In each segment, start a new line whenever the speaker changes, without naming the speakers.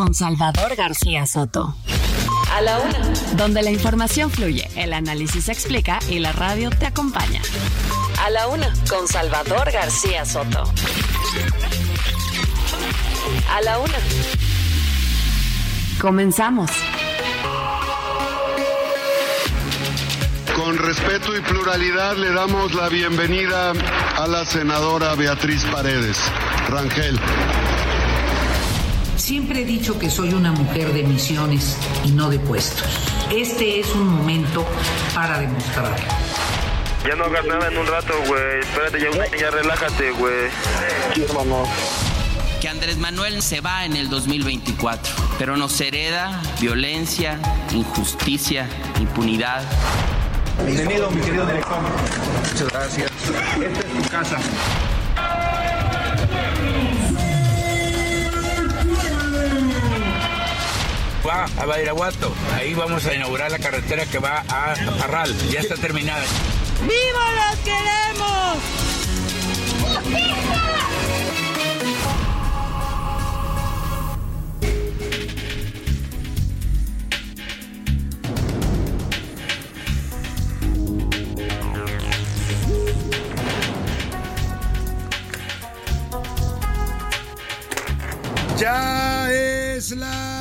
con Salvador García Soto.
A la una.
Donde la información fluye, el análisis se explica y la radio te acompaña.
A la una con Salvador García Soto. A la una.
Comenzamos.
Con respeto y pluralidad le damos la bienvenida a la senadora Beatriz Paredes. Rangel.
Siempre he dicho que soy una mujer de misiones y no de puestos. Este es un momento para demostrarlo.
Ya no hagas nada en un rato, güey. Espérate, ya, ya relájate, güey.
Que Andrés Manuel se va en el 2024, pero nos hereda violencia, injusticia, impunidad.
Bienvenido, mi querido director. Muchas gracias. Esta es tu casa. Va a Badiraguato. Ahí vamos a inaugurar la carretera que va a Parral. Ya está terminada.
¡Viva los queremos!
Ya es la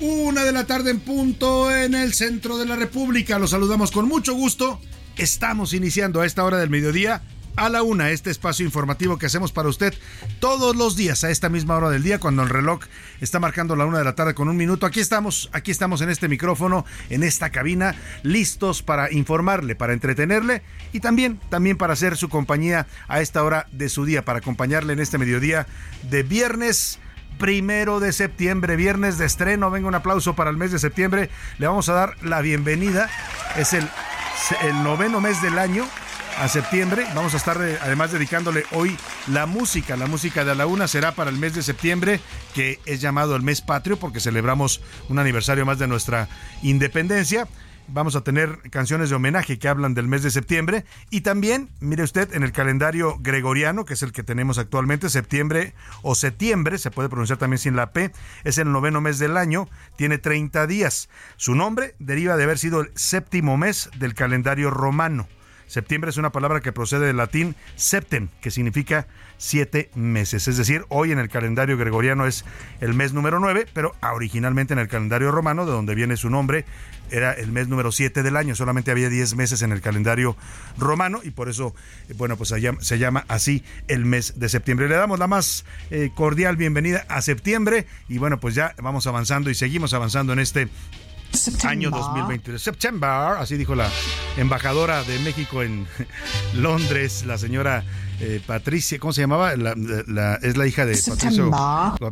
una de la tarde en punto en el centro de la República. Los saludamos con mucho gusto. Estamos iniciando a esta hora del mediodía a la una este espacio informativo que hacemos para usted todos los días a esta misma hora del día cuando el reloj está marcando la una de la tarde con un minuto. Aquí estamos, aquí estamos en este micrófono, en esta cabina, listos para informarle, para entretenerle y también, también para hacer su compañía a esta hora de su día, para acompañarle en este mediodía de viernes primero de septiembre, viernes de estreno. Venga un aplauso para el mes de septiembre. Le vamos a dar la bienvenida. Es el, noveno mes del año a septiembre. Vamos a estar eh, además dedicándole hoy la música. La música de la una será para el mes de septiembre, que es llamado el mes patrio porque celebramos un aniversario más de nuestra independencia vamos a tener canciones de homenaje que hablan del mes de septiembre y también, mire usted, en el calendario gregoriano, que es el que tenemos actualmente, septiembre o septiembre, se puede pronunciar también sin la P, es el noveno mes del año, tiene 30 días. Su nombre deriva de haber sido el séptimo mes del calendario romano. Septiembre es una palabra que procede del latín septem, que significa siete meses. Es decir, hoy en el calendario gregoriano es el mes número nueve, pero originalmente en el calendario romano, de donde viene su nombre, era el mes número 7 del año, solamente había 10 meses en el calendario romano y por eso, eh, bueno, pues se llama así el mes de septiembre. Le damos la más eh, cordial bienvenida a septiembre y bueno, pues ya vamos avanzando y seguimos avanzando en este año 2020. Septiembre, así dijo la embajadora de México en Londres, la señora eh, Patricia, ¿cómo se llamaba? es la hija de Patricio,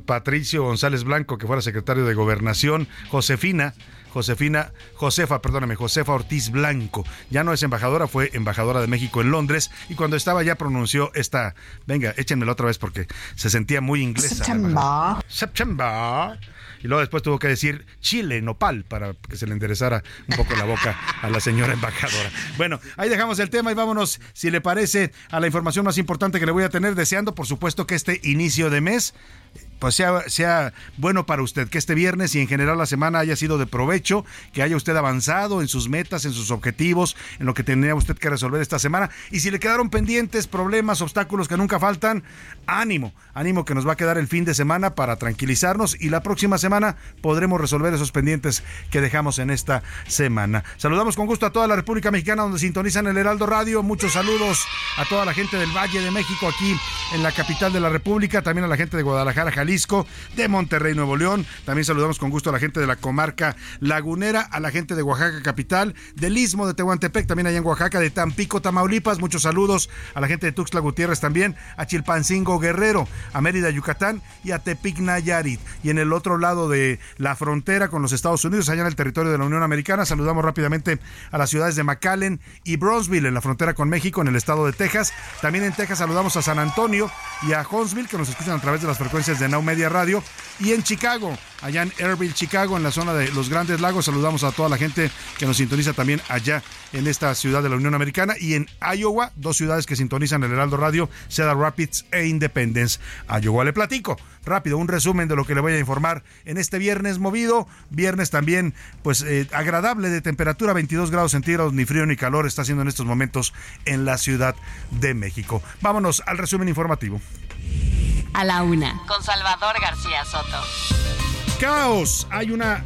Patricio González Blanco, que fuera secretario de Gobernación, Josefina. Josefina, Josefa, perdóname, Josefa Ortiz Blanco. Ya no es embajadora, fue embajadora de México en Londres y cuando estaba ya pronunció esta, venga, échenmela otra vez porque se sentía muy inglesa. September. September y luego después tuvo que decir Chile, nopal, para que se le enderezara un poco la boca a la señora embajadora. Bueno, ahí dejamos el tema y vámonos, si le parece, a la información más importante que le voy a tener, deseando por supuesto que este inicio de mes pues sea, sea bueno para usted, que este viernes y en general la semana haya sido de provecho, que haya usted avanzado en sus metas, en sus objetivos, en lo que tenía usted que resolver esta semana. Y si le quedaron pendientes, problemas, obstáculos que nunca faltan, ánimo, ánimo que nos va a quedar el fin de semana para tranquilizarnos y la próxima semana podremos resolver esos pendientes que dejamos en esta semana. Saludamos con gusto a toda la República Mexicana donde sintonizan el Heraldo Radio. Muchos saludos a toda la gente del Valle de México aquí en la capital de la República, también a la gente de Guadalajara, Jalisco De Monterrey, Nuevo León. También saludamos con gusto a la gente de la comarca lagunera, a la gente de Oaxaca capital, del Istmo de Tehuantepec, también allá en Oaxaca, de Tampico, Tamaulipas. Muchos saludos a la gente de Tuxtla Gutiérrez también, a Chilpancingo Guerrero, a Mérida, Yucatán y a Tepic Nayarit. Y en el otro lado de la frontera con los Estados Unidos, allá en el territorio de la Unión Americana, saludamos rápidamente a las ciudades de McAllen y Brownsville en la frontera con México, en el estado de Texas. También en Texas saludamos a San Antonio y a Huntsville, que nos escuchan a través de las frecuencias de Media Radio. Y en Chicago, allá en Airville, Chicago, en la zona de los Grandes Lagos, saludamos a toda la gente que nos sintoniza también allá en esta ciudad de la Unión Americana. Y en Iowa, dos ciudades que sintonizan el Heraldo Radio, Cedar Rapids e Independence. A Iowa le platico rápido un resumen de lo que le voy a informar en este viernes movido, viernes también pues eh, agradable de temperatura 22 grados centígrados, ni frío ni calor está haciendo en estos momentos en la Ciudad de México. Vámonos al resumen informativo.
A la una, con Salvador García Soto.
Caos. Hay un eh,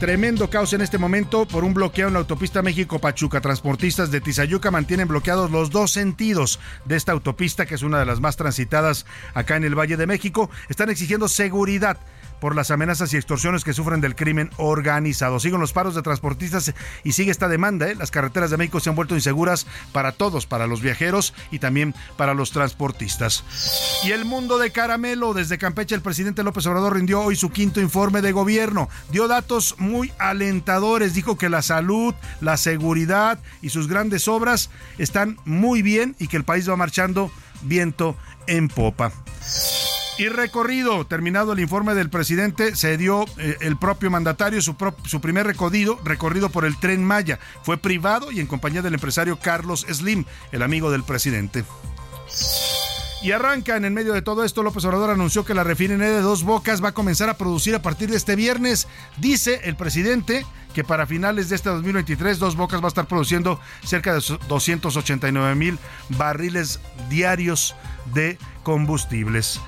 tremendo caos en este momento por un bloqueo en la autopista México-Pachuca. Transportistas de Tizayuca mantienen bloqueados los dos sentidos de esta autopista, que es una de las más transitadas acá en el Valle de México. Están exigiendo seguridad por las amenazas y extorsiones que sufren del crimen organizado. Siguen los paros de transportistas y sigue esta demanda. ¿eh? Las carreteras de México se han vuelto inseguras para todos, para los viajeros y también para los transportistas. Y el mundo de caramelo. Desde Campeche el presidente López Obrador rindió hoy su quinto informe de gobierno. Dio datos muy alentadores. Dijo que la salud, la seguridad y sus grandes obras están muy bien y que el país va marchando viento en popa. Y recorrido, terminado el informe del presidente, se dio eh, el propio mandatario su, su primer recorrido, recorrido por el tren Maya. Fue privado y en compañía del empresario Carlos Slim, el amigo del presidente. Y arrancan en medio de todo esto, López Obrador anunció que la refinería de Dos Bocas va a comenzar a producir a partir de este viernes. Dice el presidente que para finales de este 2023 Dos Bocas va a estar produciendo cerca de 289 mil barriles diarios de combustibles.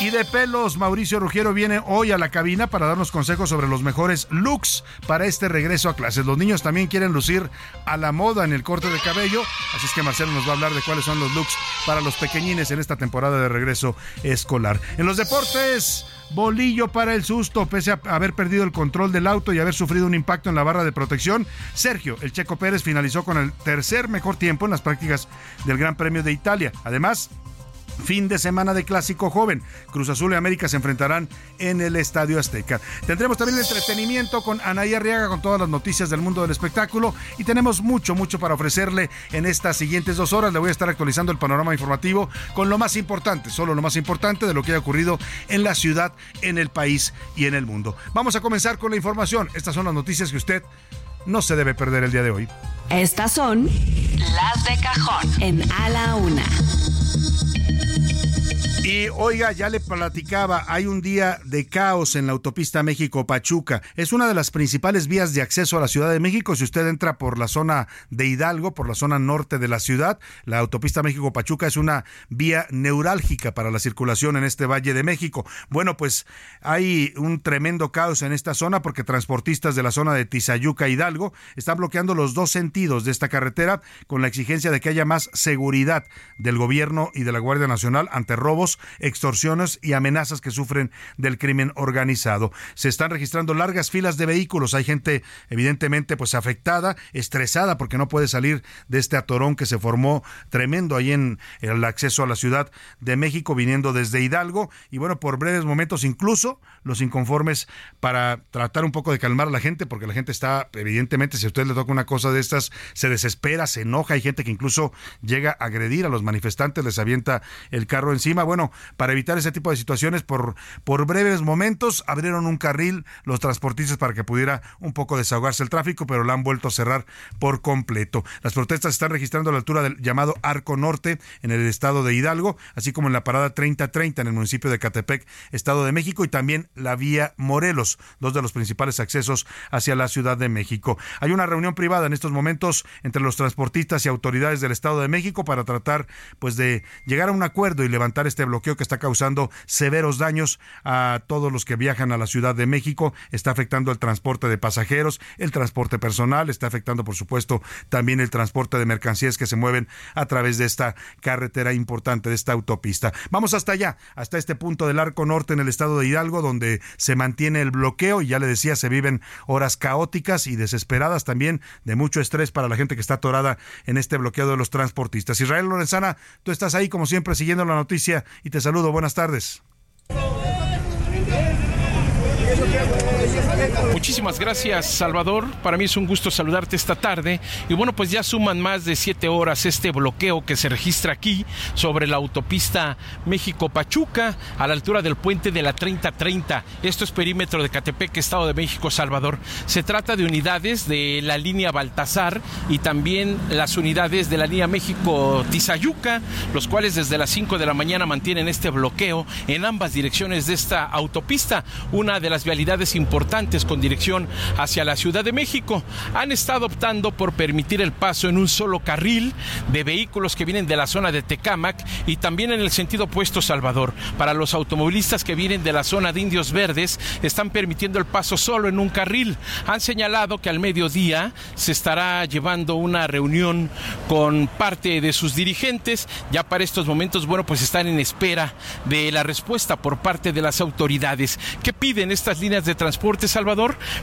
Y de pelos, Mauricio Rugiero viene hoy a la cabina para darnos consejos sobre los mejores looks para este regreso a clases. Los niños también quieren lucir a la moda en el corte de cabello, así es que Marcelo nos va a hablar de cuáles son los looks para los pequeñines en esta temporada de regreso escolar. En los deportes, Bolillo para el susto, pese a haber perdido el control del auto y haber sufrido un impacto en la barra de protección. Sergio, el Checo Pérez, finalizó con el tercer mejor tiempo en las prácticas del Gran Premio de Italia. Además, Fin de semana de clásico joven. Cruz Azul y América se enfrentarán en el Estadio Azteca. Tendremos también el entretenimiento con Anaí Arriaga con todas las noticias del mundo del espectáculo y tenemos mucho, mucho para ofrecerle en estas siguientes dos horas. Le voy a estar actualizando el panorama informativo con lo más importante, solo lo más importante de lo que ha ocurrido en la ciudad, en el país y en el mundo. Vamos a comenzar con la información. Estas son las noticias que usted no se debe perder el día de hoy.
Estas son las de cajón en A la Una.
Y oiga, ya le platicaba, hay un día de caos en la autopista México-Pachuca. Es una de las principales vías de acceso a la Ciudad de México. Si usted entra por la zona de Hidalgo, por la zona norte de la ciudad, la autopista México-Pachuca es una vía neurálgica para la circulación en este Valle de México. Bueno, pues hay un tremendo caos en esta zona porque transportistas de la zona de Tizayuca, Hidalgo, están bloqueando los dos sentidos de esta carretera con la exigencia de que haya más seguridad del gobierno y de la Guardia Nacional ante robos extorsiones y amenazas que sufren del crimen organizado. Se están registrando largas filas de vehículos. Hay gente evidentemente pues afectada, estresada porque no puede salir de este atorón que se formó tremendo ahí en el acceso a la Ciudad de México viniendo desde Hidalgo y bueno, por breves momentos incluso los inconformes para tratar un poco de calmar a la gente porque la gente está evidentemente si a usted le toca una cosa de estas se desespera, se enoja, hay gente que incluso llega a agredir a los manifestantes, les avienta el carro encima. Bueno, para evitar ese tipo de situaciones, por, por breves momentos abrieron un carril los transportistas para que pudiera un poco desahogarse el tráfico, pero lo han vuelto a cerrar por completo. Las protestas están registrando a la altura del llamado Arco Norte en el estado de Hidalgo, así como en la parada 3030 en el municipio de Catepec, Estado de México, y también la vía Morelos, dos de los principales accesos hacia la Ciudad de México. Hay una reunión privada en estos momentos entre los transportistas y autoridades del Estado de México para tratar pues de llegar a un acuerdo y levantar este bloqueo que está causando severos daños a todos los que viajan a la Ciudad de México, está afectando el transporte de pasajeros, el transporte personal, está afectando por supuesto también el transporte de mercancías que se mueven a través de esta carretera importante, de esta autopista. Vamos hasta allá, hasta este punto del arco norte en el estado de Hidalgo, donde se mantiene el bloqueo y ya le decía, se viven horas caóticas y desesperadas también de mucho estrés para la gente que está atorada en este bloqueo de los transportistas. Israel Lorenzana, tú estás ahí como siempre siguiendo la noticia y te saludo. Buenas tardes.
Muchísimas gracias, Salvador. Para mí es un gusto saludarte esta tarde. Y bueno, pues ya suman más de siete horas este bloqueo que se registra aquí sobre la autopista México-Pachuca, a la altura del puente de la 3030. Esto es perímetro de Catepec, Estado de México, Salvador. Se trata de unidades de la línea Baltasar y también las unidades de la línea México-Tizayuca, los cuales desde las 5 de la mañana mantienen este bloqueo en ambas direcciones de esta autopista, una de las vialidades importantes con dirección hacia la Ciudad de México. Han estado optando por permitir el paso en un solo carril de vehículos que vienen de la zona de Tecámac y también en el sentido opuesto Salvador. Para los automovilistas que vienen de la zona de Indios Verdes, están permitiendo el paso solo en un carril. Han señalado que al mediodía se estará llevando una reunión con parte de sus dirigentes. Ya para estos momentos, bueno, pues están en espera de la respuesta por parte de las autoridades. ¿Qué piden estas líneas de transporte, Salvador?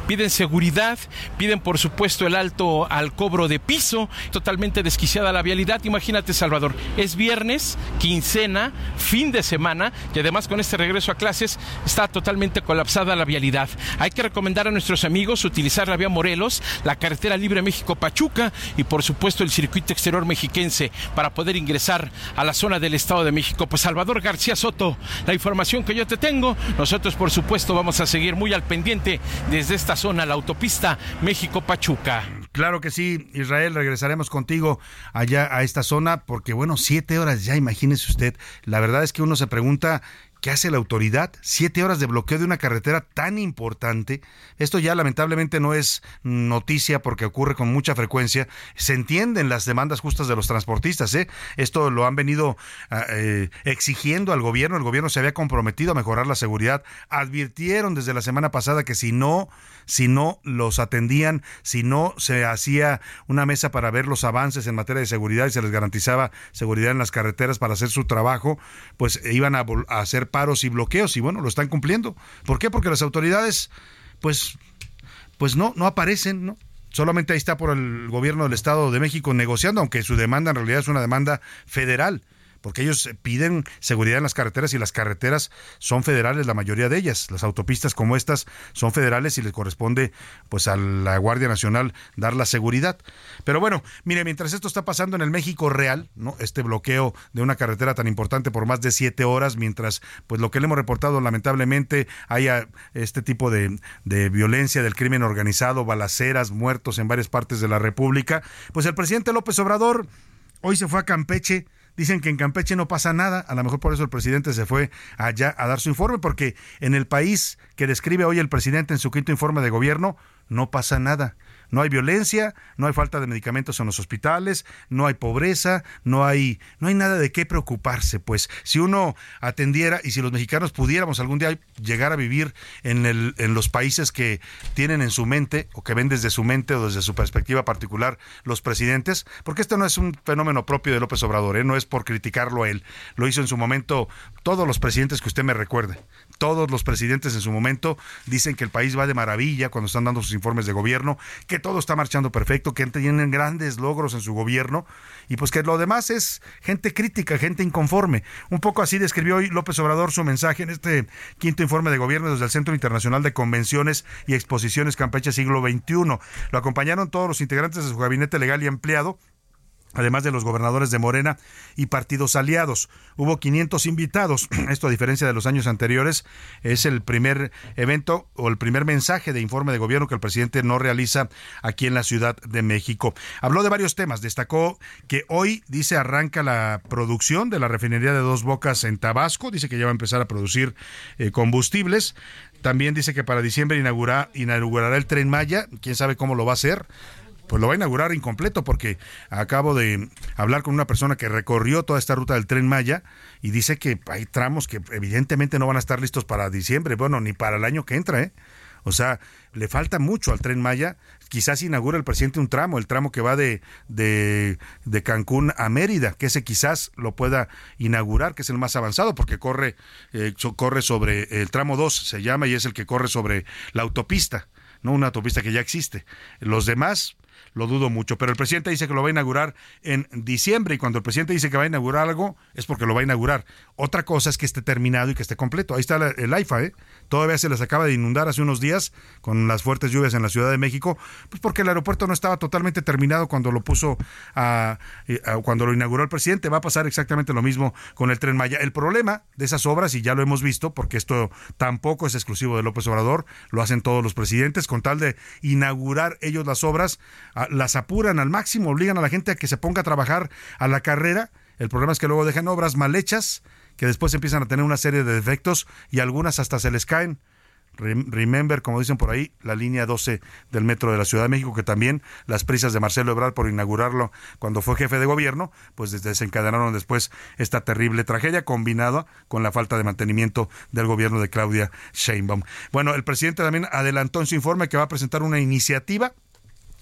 Piden seguridad, piden por supuesto el alto al cobro de piso, totalmente desquiciada la vialidad. Imagínate, Salvador, es viernes, quincena, fin de semana y además con este regreso a clases está totalmente colapsada la vialidad. Hay que recomendar a nuestros amigos utilizar la vía Morelos, la carretera libre México-Pachuca y por supuesto el circuito exterior mexiquense para poder ingresar a la zona del Estado de México. Pues Salvador García Soto, la información que yo te tengo, nosotros por supuesto vamos a seguir muy al pendiente desde esta zona, la autopista México-Pachuca.
Claro que sí, Israel, regresaremos contigo allá a esta zona, porque bueno, siete horas ya, imagínese usted. La verdad es que uno se pregunta ¿Qué hace la autoridad? Siete horas de bloqueo de una carretera tan importante. Esto ya lamentablemente no es noticia porque ocurre con mucha frecuencia. Se entienden las demandas justas de los transportistas. ¿eh? Esto lo han venido ah, eh, exigiendo al gobierno. El gobierno se había comprometido a mejorar la seguridad. Advirtieron desde la semana pasada que si no, si no los atendían, si no se hacía una mesa para ver los avances en materia de seguridad y se les garantizaba seguridad en las carreteras para hacer su trabajo, pues iban a, a hacer paros y bloqueos y bueno, lo están cumpliendo. ¿Por qué? Porque las autoridades pues pues no no aparecen, ¿no? Solamente ahí está por el gobierno del Estado de México negociando, aunque su demanda en realidad es una demanda federal porque ellos piden seguridad en las carreteras y las carreteras son federales, la mayoría de ellas. Las autopistas como estas son federales y les corresponde pues a la Guardia Nacional dar la seguridad. Pero bueno, mire, mientras esto está pasando en el México real, ¿no? Este bloqueo de una carretera tan importante por más de siete horas, mientras pues lo que le hemos reportado lamentablemente haya este tipo de, de violencia del crimen organizado, balaceras, muertos en varias partes de la República, pues el presidente López Obrador hoy se fue a Campeche Dicen que en Campeche no pasa nada, a lo mejor por eso el presidente se fue allá a dar su informe, porque en el país que describe hoy el presidente en su quinto informe de gobierno, no pasa nada. No hay violencia, no hay falta de medicamentos en los hospitales, no hay pobreza, no hay, no hay nada de qué preocuparse. Pues si uno atendiera y si los mexicanos pudiéramos algún día llegar a vivir en, el, en los países que tienen en su mente o que ven desde su mente o desde su perspectiva particular los presidentes, porque esto no es un fenómeno propio de López Obrador, ¿eh? no es por criticarlo a él. Lo hizo en su momento todos los presidentes que usted me recuerde. Todos los presidentes en su momento dicen que el país va de maravilla cuando están dando sus informes de gobierno, que todo está marchando perfecto, que tienen grandes logros en su gobierno y pues que lo demás es gente crítica, gente inconforme. Un poco así describió hoy López Obrador su mensaje en este quinto informe de gobierno desde el Centro Internacional de Convenciones y Exposiciones Campeche Siglo XXI. Lo acompañaron todos los integrantes de su gabinete legal y empleado además de los gobernadores de Morena y partidos aliados. Hubo 500 invitados. Esto, a diferencia de los años anteriores, es el primer evento o el primer mensaje de informe de gobierno que el presidente no realiza aquí en la Ciudad de México. Habló de varios temas. Destacó que hoy, dice, arranca la producción de la refinería de Dos Bocas en Tabasco. Dice que ya va a empezar a producir eh, combustibles. También dice que para diciembre inaugurará el tren Maya. Quién sabe cómo lo va a hacer pues lo va a inaugurar incompleto porque acabo de hablar con una persona que recorrió toda esta ruta del tren Maya y dice que hay tramos que evidentemente no van a estar listos para diciembre, bueno, ni para el año que entra, ¿eh? O sea, le falta mucho al tren Maya. Quizás inaugura el presidente un tramo, el tramo que va de, de, Cancún a Mérida, que ese quizás lo pueda inaugurar, que es el más avanzado, porque corre, eh, corre sobre el tramo 2, se llama, y es el que corre sobre la autopista, no una autopista que ya existe. Los demás, lo dudo mucho. Pero el presidente dice que lo va a inaugurar en diciembre y cuando el presidente dice que va a inaugurar algo es porque lo va a inaugurar. Otra cosa es que esté terminado y que esté completo. Ahí está el AIFA, ¿eh? Todavía se les acaba de inundar hace unos días con las fuertes lluvias en la Ciudad de México, pues porque el aeropuerto no estaba totalmente terminado cuando lo puso a, cuando lo inauguró el presidente. Va a pasar exactamente lo mismo con el Tren Maya. El problema de esas obras, y ya lo hemos visto, porque esto tampoco es exclusivo de López Obrador, lo hacen todos los presidentes, con tal de inaugurar ellos las obras, las apuran al máximo, obligan a la gente a que se ponga a trabajar a la carrera. El problema es que luego dejan obras mal hechas, que después empiezan a tener una serie de defectos y algunas hasta se les caen. Remember, como dicen por ahí, la línea 12 del metro de la Ciudad de México, que también las prisas de Marcelo Ebrard por inaugurarlo cuando fue jefe de gobierno, pues desencadenaron después esta terrible tragedia combinada con la falta de mantenimiento del gobierno de Claudia Sheinbaum. Bueno, el presidente también adelantó en su informe que va a presentar una iniciativa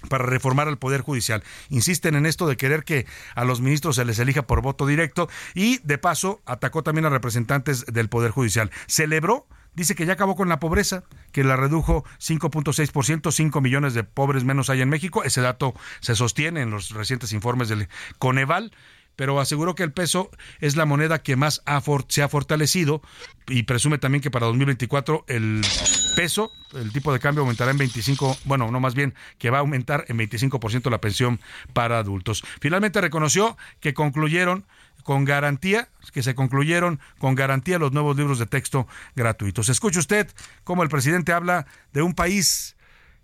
para reformar al Poder Judicial. Insisten en esto de querer que a los ministros se les elija por voto directo y, de paso, atacó también a representantes del Poder Judicial. Celebró dice que ya acabó con la pobreza, que la redujo 5.6%, 5 millones de pobres menos hay en México. Ese dato se sostiene en los recientes informes del Coneval pero aseguró que el peso es la moneda que más se ha fortalecido y presume también que para 2024 el peso, el tipo de cambio aumentará en 25, bueno, no más bien que va a aumentar en 25% la pensión para adultos. Finalmente reconoció que concluyeron con garantía, que se concluyeron con garantía los nuevos libros de texto gratuitos. Escuche usted cómo el presidente habla de un país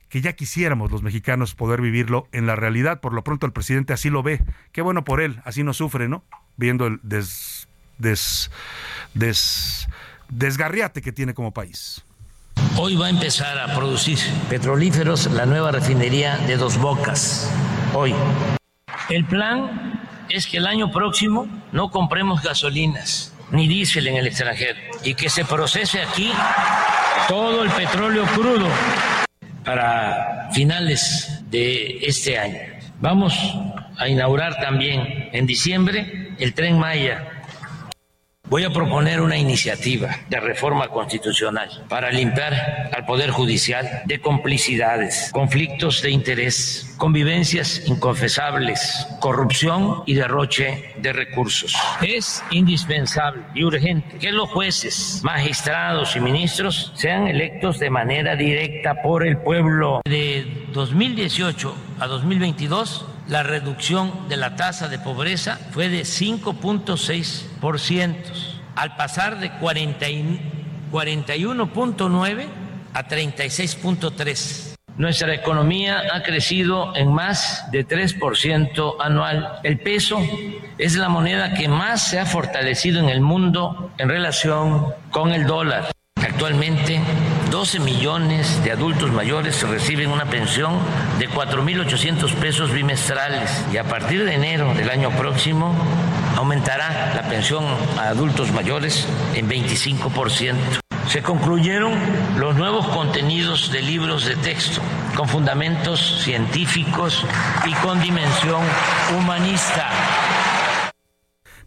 que ya quisiéramos los mexicanos poder vivirlo en la realidad. Por lo pronto el presidente así lo ve. Qué bueno por él, así no sufre, ¿no? Viendo el des, des, des, desgarriate que tiene como país.
Hoy va a empezar a producir petrolíferos la nueva refinería de Dos Bocas. Hoy. El plan es que el año próximo no compremos gasolinas ni diésel en el extranjero y que se procese aquí todo el petróleo crudo para finales de este año. Vamos a inaugurar también en diciembre el tren Maya Voy a proponer una iniciativa de reforma constitucional para limpiar al Poder Judicial de complicidades, conflictos de interés, convivencias inconfesables, corrupción y derroche de recursos. Es indispensable y urgente que los jueces, magistrados y ministros sean electos de manera directa por el pueblo. De 2018 a 2022, la reducción de la tasa de pobreza fue de 5.6%, al pasar de 41.9 a 36.3. Nuestra economía ha crecido en más de 3% anual. El peso es la moneda que más se ha fortalecido en el mundo en relación con el dólar. Actualmente, 12 millones de adultos mayores reciben una pensión de 4.800 pesos bimestrales y a partir de enero del año próximo aumentará la pensión a adultos mayores en 25%. Se concluyeron los nuevos contenidos de libros de texto con fundamentos científicos y con dimensión humanista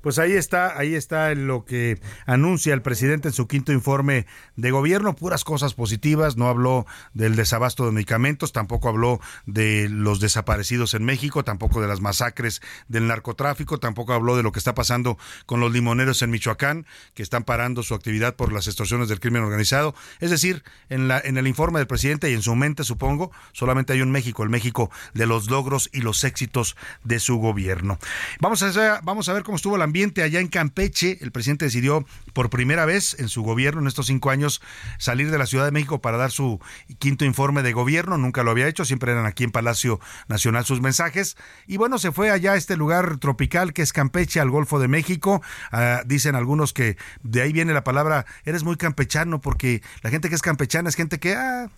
pues ahí está, ahí está lo que anuncia el presidente en su quinto informe de gobierno, puras cosas positivas, no habló del desabasto de medicamentos, tampoco habló de los desaparecidos en México, tampoco de las masacres del narcotráfico, tampoco habló de lo que está pasando con los limoneros en Michoacán, que están parando su actividad por las extorsiones del crimen organizado. Es decir, en, la, en el informe del presidente y en su mente, supongo, solamente hay un México, el México de los logros y los éxitos de su gobierno. Vamos a, vamos a ver cómo estuvo la ambiente allá en Campeche. El presidente decidió por primera vez en su gobierno, en estos cinco años, salir de la Ciudad de México para dar su quinto informe de gobierno. Nunca lo había hecho, siempre eran aquí en Palacio Nacional sus mensajes. Y bueno, se fue allá a este lugar tropical que es Campeche, al Golfo de México. Ah, dicen algunos que de ahí viene la palabra, eres muy campechano, porque la gente que es campechana es gente que... Ah,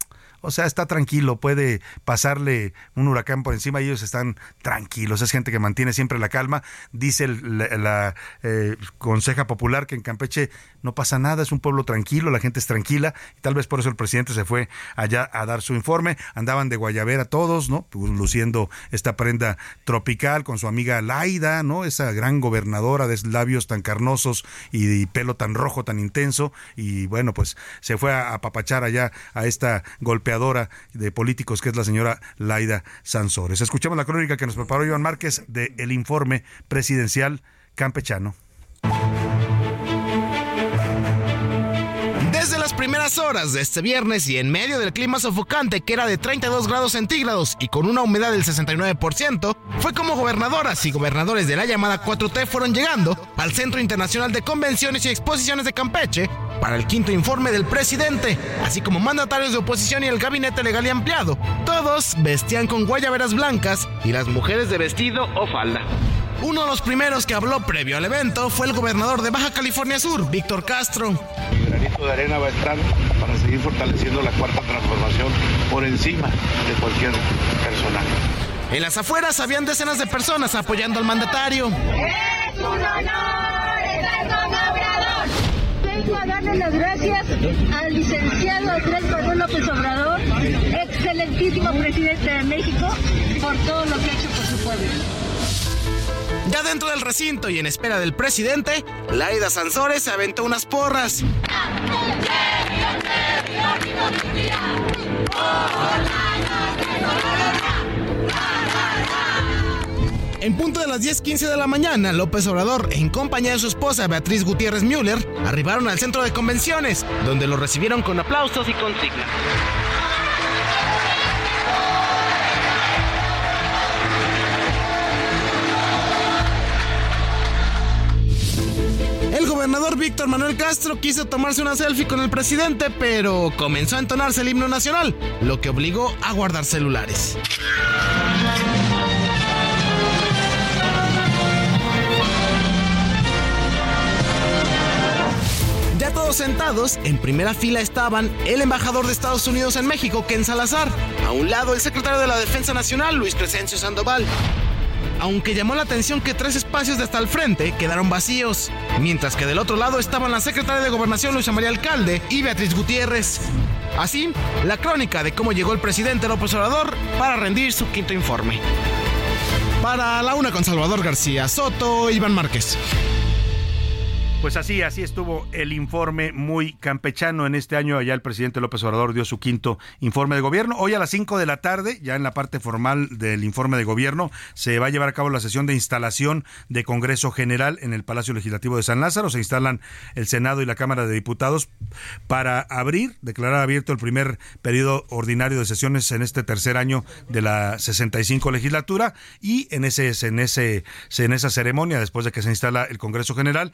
o sea, está tranquilo, puede pasarle un huracán por encima ellos están tranquilos. Es gente que mantiene siempre la calma. Dice la, eh, Conseja Popular que en Campeche no pasa nada, es un pueblo tranquilo, la gente es tranquila y tal vez por eso el presidente se fue allá a dar su informe. Andaban de guayabera todos, ¿no? Pues, luciendo esta prenda tropical con su amiga Laida, ¿no? Esa gran gobernadora de labios tan carnosos y, pelo tan rojo, tan intenso. Y bueno, pues se fue a apapachar allá a esta de políticos que es la señora Laida Sansores. Escuchamos la crónica que nos preparó Iván Márquez de el informe presidencial campechano.
Horas de este viernes y en medio del clima sofocante que era de 32 grados centígrados y con una humedad del 69%, fue como gobernadoras y gobernadores de la llamada 4T fueron llegando al Centro Internacional de Convenciones y Exposiciones de Campeche para el quinto informe del presidente, así como mandatarios de oposición y el gabinete legal y ampliado. Todos vestían con guayaberas blancas y las mujeres de vestido o falda. Uno de los primeros que habló previo al evento fue el gobernador de Baja California Sur, Víctor Castro.
Mi granito de arena va a estar para seguir fortaleciendo la cuarta transformación por encima de cualquier personaje.
En las afueras habían decenas de personas apoyando al mandatario.
¡Es un honor estar con Obrador! Vengo a darle las gracias al licenciado Andrés Manuel López Obrador, excelentísimo presidente de México, por todo lo que ha hecho por su pueblo.
Ya dentro del recinto y en espera del presidente, Laida Sansores se aventó unas porras. En punto de las 10:15 de la mañana, López Obrador, en compañía de su esposa Beatriz Gutiérrez Müller, arribaron al centro de convenciones, donde lo recibieron con aplausos y consignas. Gobernador Víctor Manuel Castro quiso tomarse una selfie con el presidente, pero comenzó a entonarse el himno nacional, lo que obligó a guardar celulares. Ya todos sentados, en primera fila estaban el embajador de Estados Unidos en México, Ken Salazar, a un lado el secretario de la Defensa Nacional, Luis Crescencio Sandoval, aunque llamó la atención que tres espacios de hasta el frente quedaron vacíos, mientras que del otro lado estaban la secretaria de Gobernación Luisa María Alcalde y Beatriz Gutiérrez. Así, la crónica de cómo llegó el presidente López Obrador para rendir su quinto informe. Para la una con Salvador García Soto, Iván Márquez.
Pues así, así estuvo el informe muy campechano en este año. Allá el presidente López Obrador dio su quinto informe de gobierno. Hoy a las 5 de la tarde, ya en la parte formal del informe de gobierno, se va a llevar a cabo la sesión de instalación de Congreso General en el Palacio Legislativo de San Lázaro. Se instalan el Senado y la Cámara de Diputados para abrir, declarar abierto el primer periodo ordinario de sesiones en este tercer año de la 65 legislatura y en ese en ese en esa ceremonia después de que se instala el Congreso General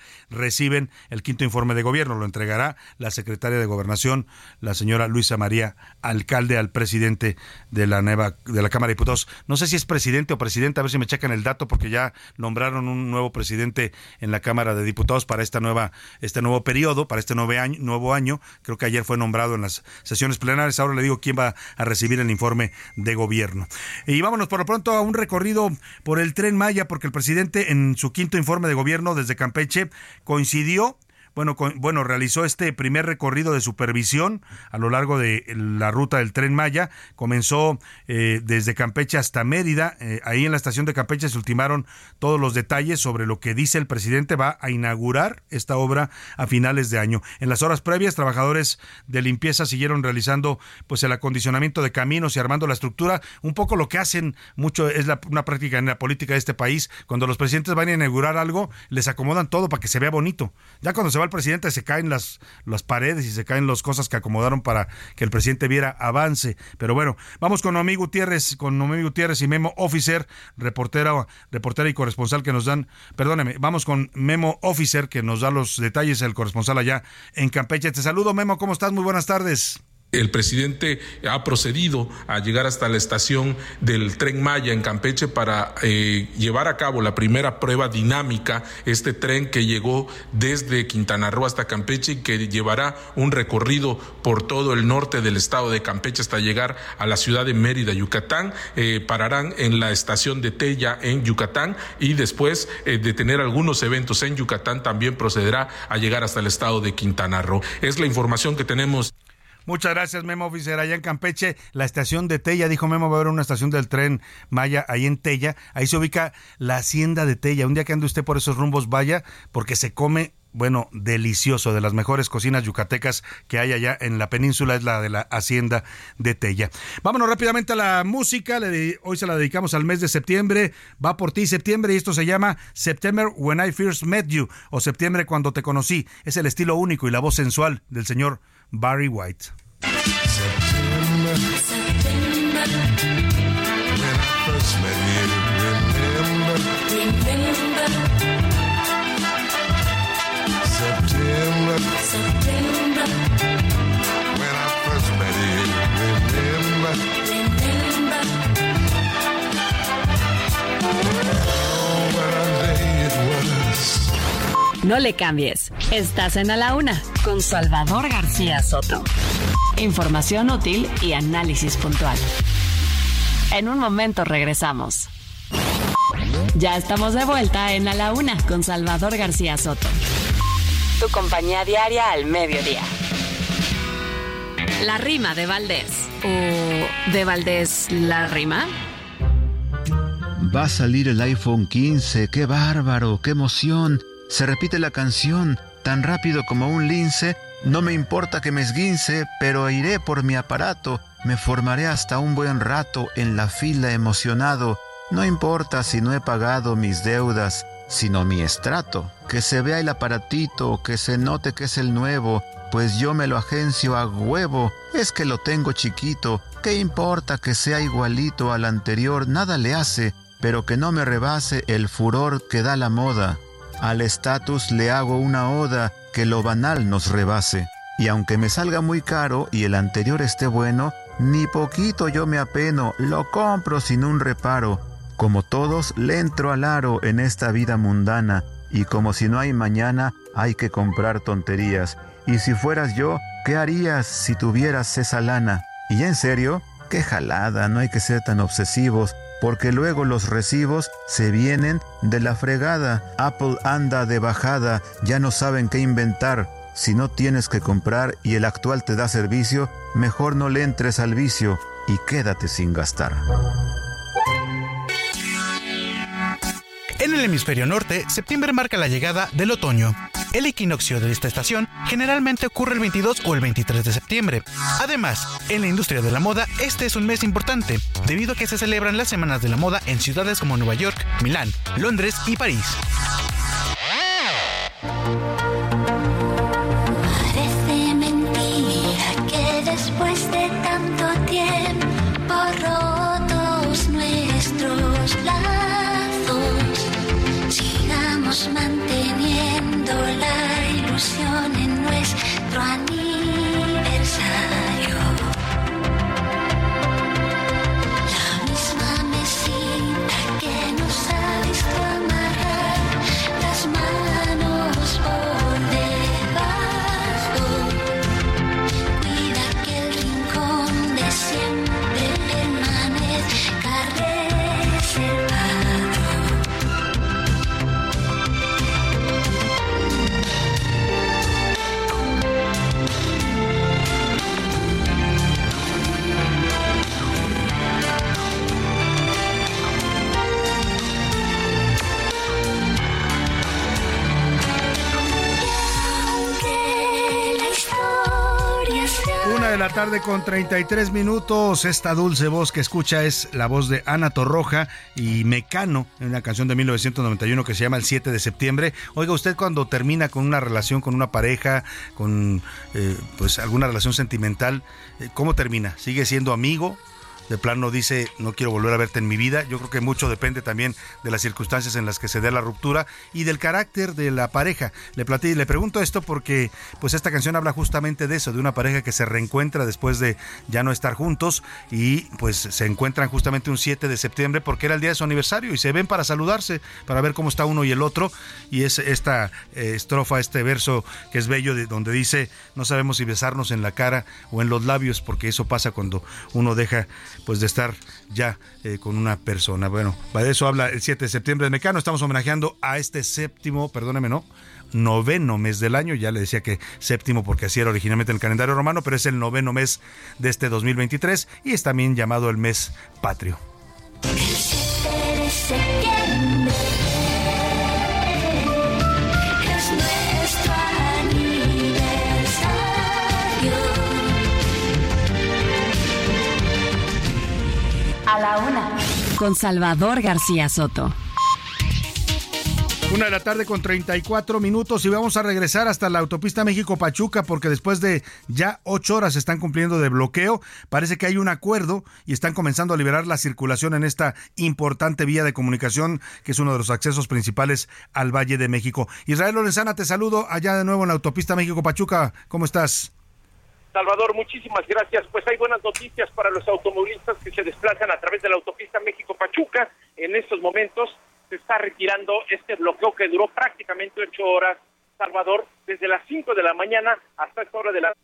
reciben el quinto informe de gobierno. Lo entregará la secretaria de Gobernación, la señora Luisa María Alcalde, al presidente de la nueva de la Cámara de Diputados. No sé si es presidente o presidenta, a ver si me checan el dato, porque ya nombraron un nuevo presidente en la Cámara de Diputados para esta nueva, este nuevo periodo, para este nuevo año, nuevo año. Creo que ayer fue nombrado en las sesiones plenarias. Ahora le digo quién va a recibir el informe de gobierno. Y vámonos por lo pronto a un recorrido por el tren Maya, porque el presidente en su quinto informe de gobierno desde Campeche coincidió coincidió bueno, bueno, realizó este primer recorrido de supervisión a lo largo de la ruta del tren Maya. Comenzó eh, desde Campeche hasta Mérida. Eh, ahí en la estación de Campeche se ultimaron todos los detalles sobre lo que dice el presidente. Va a inaugurar esta obra a finales de año. En las horas previas, trabajadores de limpieza siguieron realizando pues el acondicionamiento de caminos y armando la estructura. Un poco lo que hacen mucho es la, una práctica en la política de este país. Cuando los presidentes van a inaugurar algo, les acomodan todo para que se vea bonito. Ya cuando se va presidente se caen las, las paredes y se caen las cosas que acomodaron para que el presidente viera avance. Pero bueno, vamos con Noemí Gutiérrez, con Noemí Gutiérrez y Memo Officer, reportera, reportera y corresponsal que nos dan, perdóneme, vamos con Memo Officer que nos da los detalles, el corresponsal allá en Campeche. Te saludo Memo, ¿cómo estás? Muy buenas tardes.
El presidente ha procedido a llegar hasta la estación del tren Maya en Campeche para eh, llevar a cabo la primera prueba dinámica, este tren que llegó desde Quintana Roo hasta Campeche y que llevará un recorrido por todo el norte del estado de Campeche hasta llegar a la ciudad de Mérida, Yucatán. Eh, pararán en la estación de Tella en Yucatán y después eh, de tener algunos eventos en Yucatán también procederá a llegar hasta el estado de Quintana Roo. Es la información que tenemos.
Muchas gracias, Memo Oficer. Allá en Campeche, la estación de Tella, dijo Memo, va a haber una estación del tren Maya ahí en Tella. Ahí se ubica la hacienda de Tella. Un día que ande usted por esos rumbos, vaya, porque se come bueno, delicioso, de las mejores cocinas yucatecas que hay allá en la península, es la de la hacienda de Tella. Vámonos rápidamente a la música, hoy se la dedicamos al mes de septiembre, va por ti septiembre y esto se llama September When I First Met You o Septiembre cuando te conocí. Es el estilo único y la voz sensual del señor Barry White. September, September,
No le cambies. Estás en A la Una con Salvador García Soto. Información útil y análisis puntual. En un momento regresamos. Ya estamos de vuelta en A la Una con Salvador García Soto. Tu compañía diaria al mediodía. La rima de Valdés. ¿O de Valdés la rima?
Va a salir el iPhone 15. ¡Qué bárbaro! ¡Qué emoción! Se repite la canción tan rápido como un lince. No me importa que me esguince, pero iré por mi aparato. Me formaré hasta un buen rato en la fila emocionado. No importa si no he pagado mis deudas, sino mi estrato. Que se vea el aparatito, que se note que es el nuevo, pues yo me lo agencio a huevo. Es que lo tengo chiquito. ¿Qué importa que sea igualito al anterior? Nada le hace, pero que no me rebase el furor que da la moda. Al estatus le hago una oda que lo banal nos rebase. Y aunque me salga muy caro y el anterior esté bueno, ni poquito yo me apeno, lo compro sin un reparo. Como todos, le entro al aro en esta vida mundana, y como si no hay mañana, hay que comprar tonterías. Y si fueras yo, ¿qué harías si tuvieras esa lana? Y en serio, qué jalada, no hay que ser tan obsesivos porque luego los recibos se vienen de la fregada. Apple anda de bajada, ya no saben qué inventar. Si no tienes que comprar y el actual te da servicio, mejor no le entres al vicio y quédate sin gastar.
En el hemisferio norte, septiembre marca la llegada del otoño. El equinoccio de esta estación generalmente ocurre el 22 o el 23 de septiembre. Además, en la industria de la moda, este es un mes importante, debido a que se celebran las semanas de la moda en ciudades como Nueva York, Milán, Londres y París.
Parece mentira que después de tanto tiempo nuestros lazos, sigamos manteniendo la ilusión en nuestro aniversario. La
tarde con 33 minutos. Esta dulce voz que escucha es la voz de Ana Torroja y Mecano en una canción de 1991 que se llama El 7 de septiembre. Oiga, usted cuando termina con una relación con una pareja, con eh, pues alguna relación sentimental, eh, ¿cómo termina? ¿Sigue siendo amigo? De plano dice no quiero volver a verte en mi vida. Yo creo que mucho depende también de las circunstancias en las que se dé la ruptura y del carácter de la pareja. Le platí, le pregunto esto porque pues esta canción habla justamente de eso, de una pareja que se reencuentra después de ya no estar juntos y pues se encuentran justamente un 7 de septiembre porque era el día de su aniversario y se ven para saludarse, para ver cómo está uno y el otro y es esta eh, estrofa, este verso que es bello de donde dice no sabemos si besarnos en la cara o en los labios porque eso pasa cuando uno deja pues de estar ya eh, con una persona. Bueno, de eso habla el 7 de septiembre de Mecano. Estamos homenajeando a este séptimo, perdóneme, no, noveno mes del año. Ya le decía que séptimo porque así era originalmente el calendario romano, pero es el noveno mes de este 2023 y es también llamado el mes patrio.
A la una. Con Salvador García Soto.
Una de la tarde con 34 minutos y vamos a regresar hasta la autopista México-Pachuca porque después de ya ocho horas se están cumpliendo de bloqueo, parece que hay un acuerdo y están comenzando a liberar la circulación en esta importante vía de comunicación que es uno de los accesos principales al Valle de México. Israel Lorenzana, te saludo allá de nuevo en la autopista México-Pachuca. ¿Cómo estás?
Salvador, muchísimas gracias. Pues hay buenas noticias para los automovilistas que se desplazan a través de la autopista México-Pachuca. En estos momentos se está retirando este bloqueo que duró prácticamente ocho horas, Salvador, desde las cinco de la mañana hasta esta hora de la...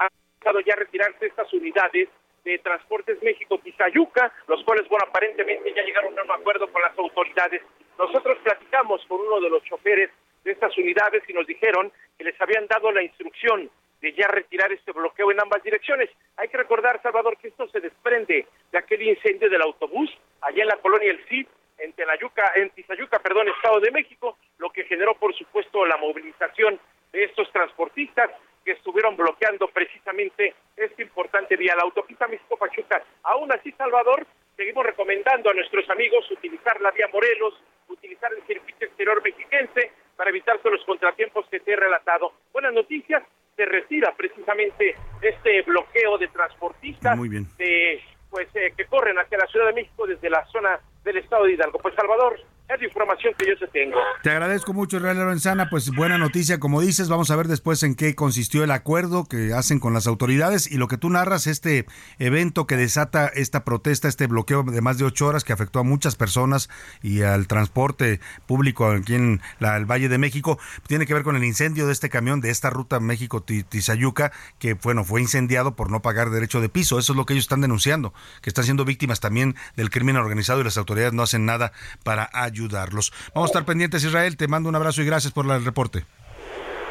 Ha empezado ya a retirarse estas unidades de Transportes México Tizayuca, los cuales, bueno, aparentemente ya llegaron a un acuerdo con las autoridades. Nosotros platicamos con uno de los choferes de estas unidades y nos dijeron que les habían dado la instrucción de ya retirar este bloqueo en ambas direcciones. Hay que recordar, Salvador, que esto se desprende de aquel incendio del autobús allá en la colonia El Cid, en Tenayuca, en Tizayuca, perdón, Estado de México, lo que generó, por supuesto, la movilización de estos transportistas que estuvieron bloqueando precisamente esta importante vía, la autopista México-Pachuca. Aún así, Salvador, seguimos recomendando a nuestros amigos utilizar la vía Morelos, utilizar el circuito exterior mexiquense para evitar todos los contratiempos que te he relatado. Buenas noticias, se retira precisamente este bloqueo de transportistas
Muy bien.
de, pues, eh, que corren hacia la Ciudad de México desde la zona del estado de Hidalgo. Pues Salvador, es información que yo te tengo.
Te agradezco mucho, Israel Lorenzana. Pues buena noticia, como dices. Vamos a ver después en qué consistió el acuerdo que hacen con las autoridades y lo que tú narras, este evento que desata esta protesta, este bloqueo de más de ocho horas que afectó a muchas personas y al transporte público aquí en la- el Valle de México, tiene que ver con el incendio de este camión de esta ruta México-Tizayuca, que bueno, fue incendiado por no pagar derecho de piso. Eso es lo que ellos están denunciando, que están siendo víctimas también del crimen organizado y las autoridades no hacen nada para ayudarlos. Vamos a estar pendientes, Israel. Te mando un abrazo y gracias por el reporte.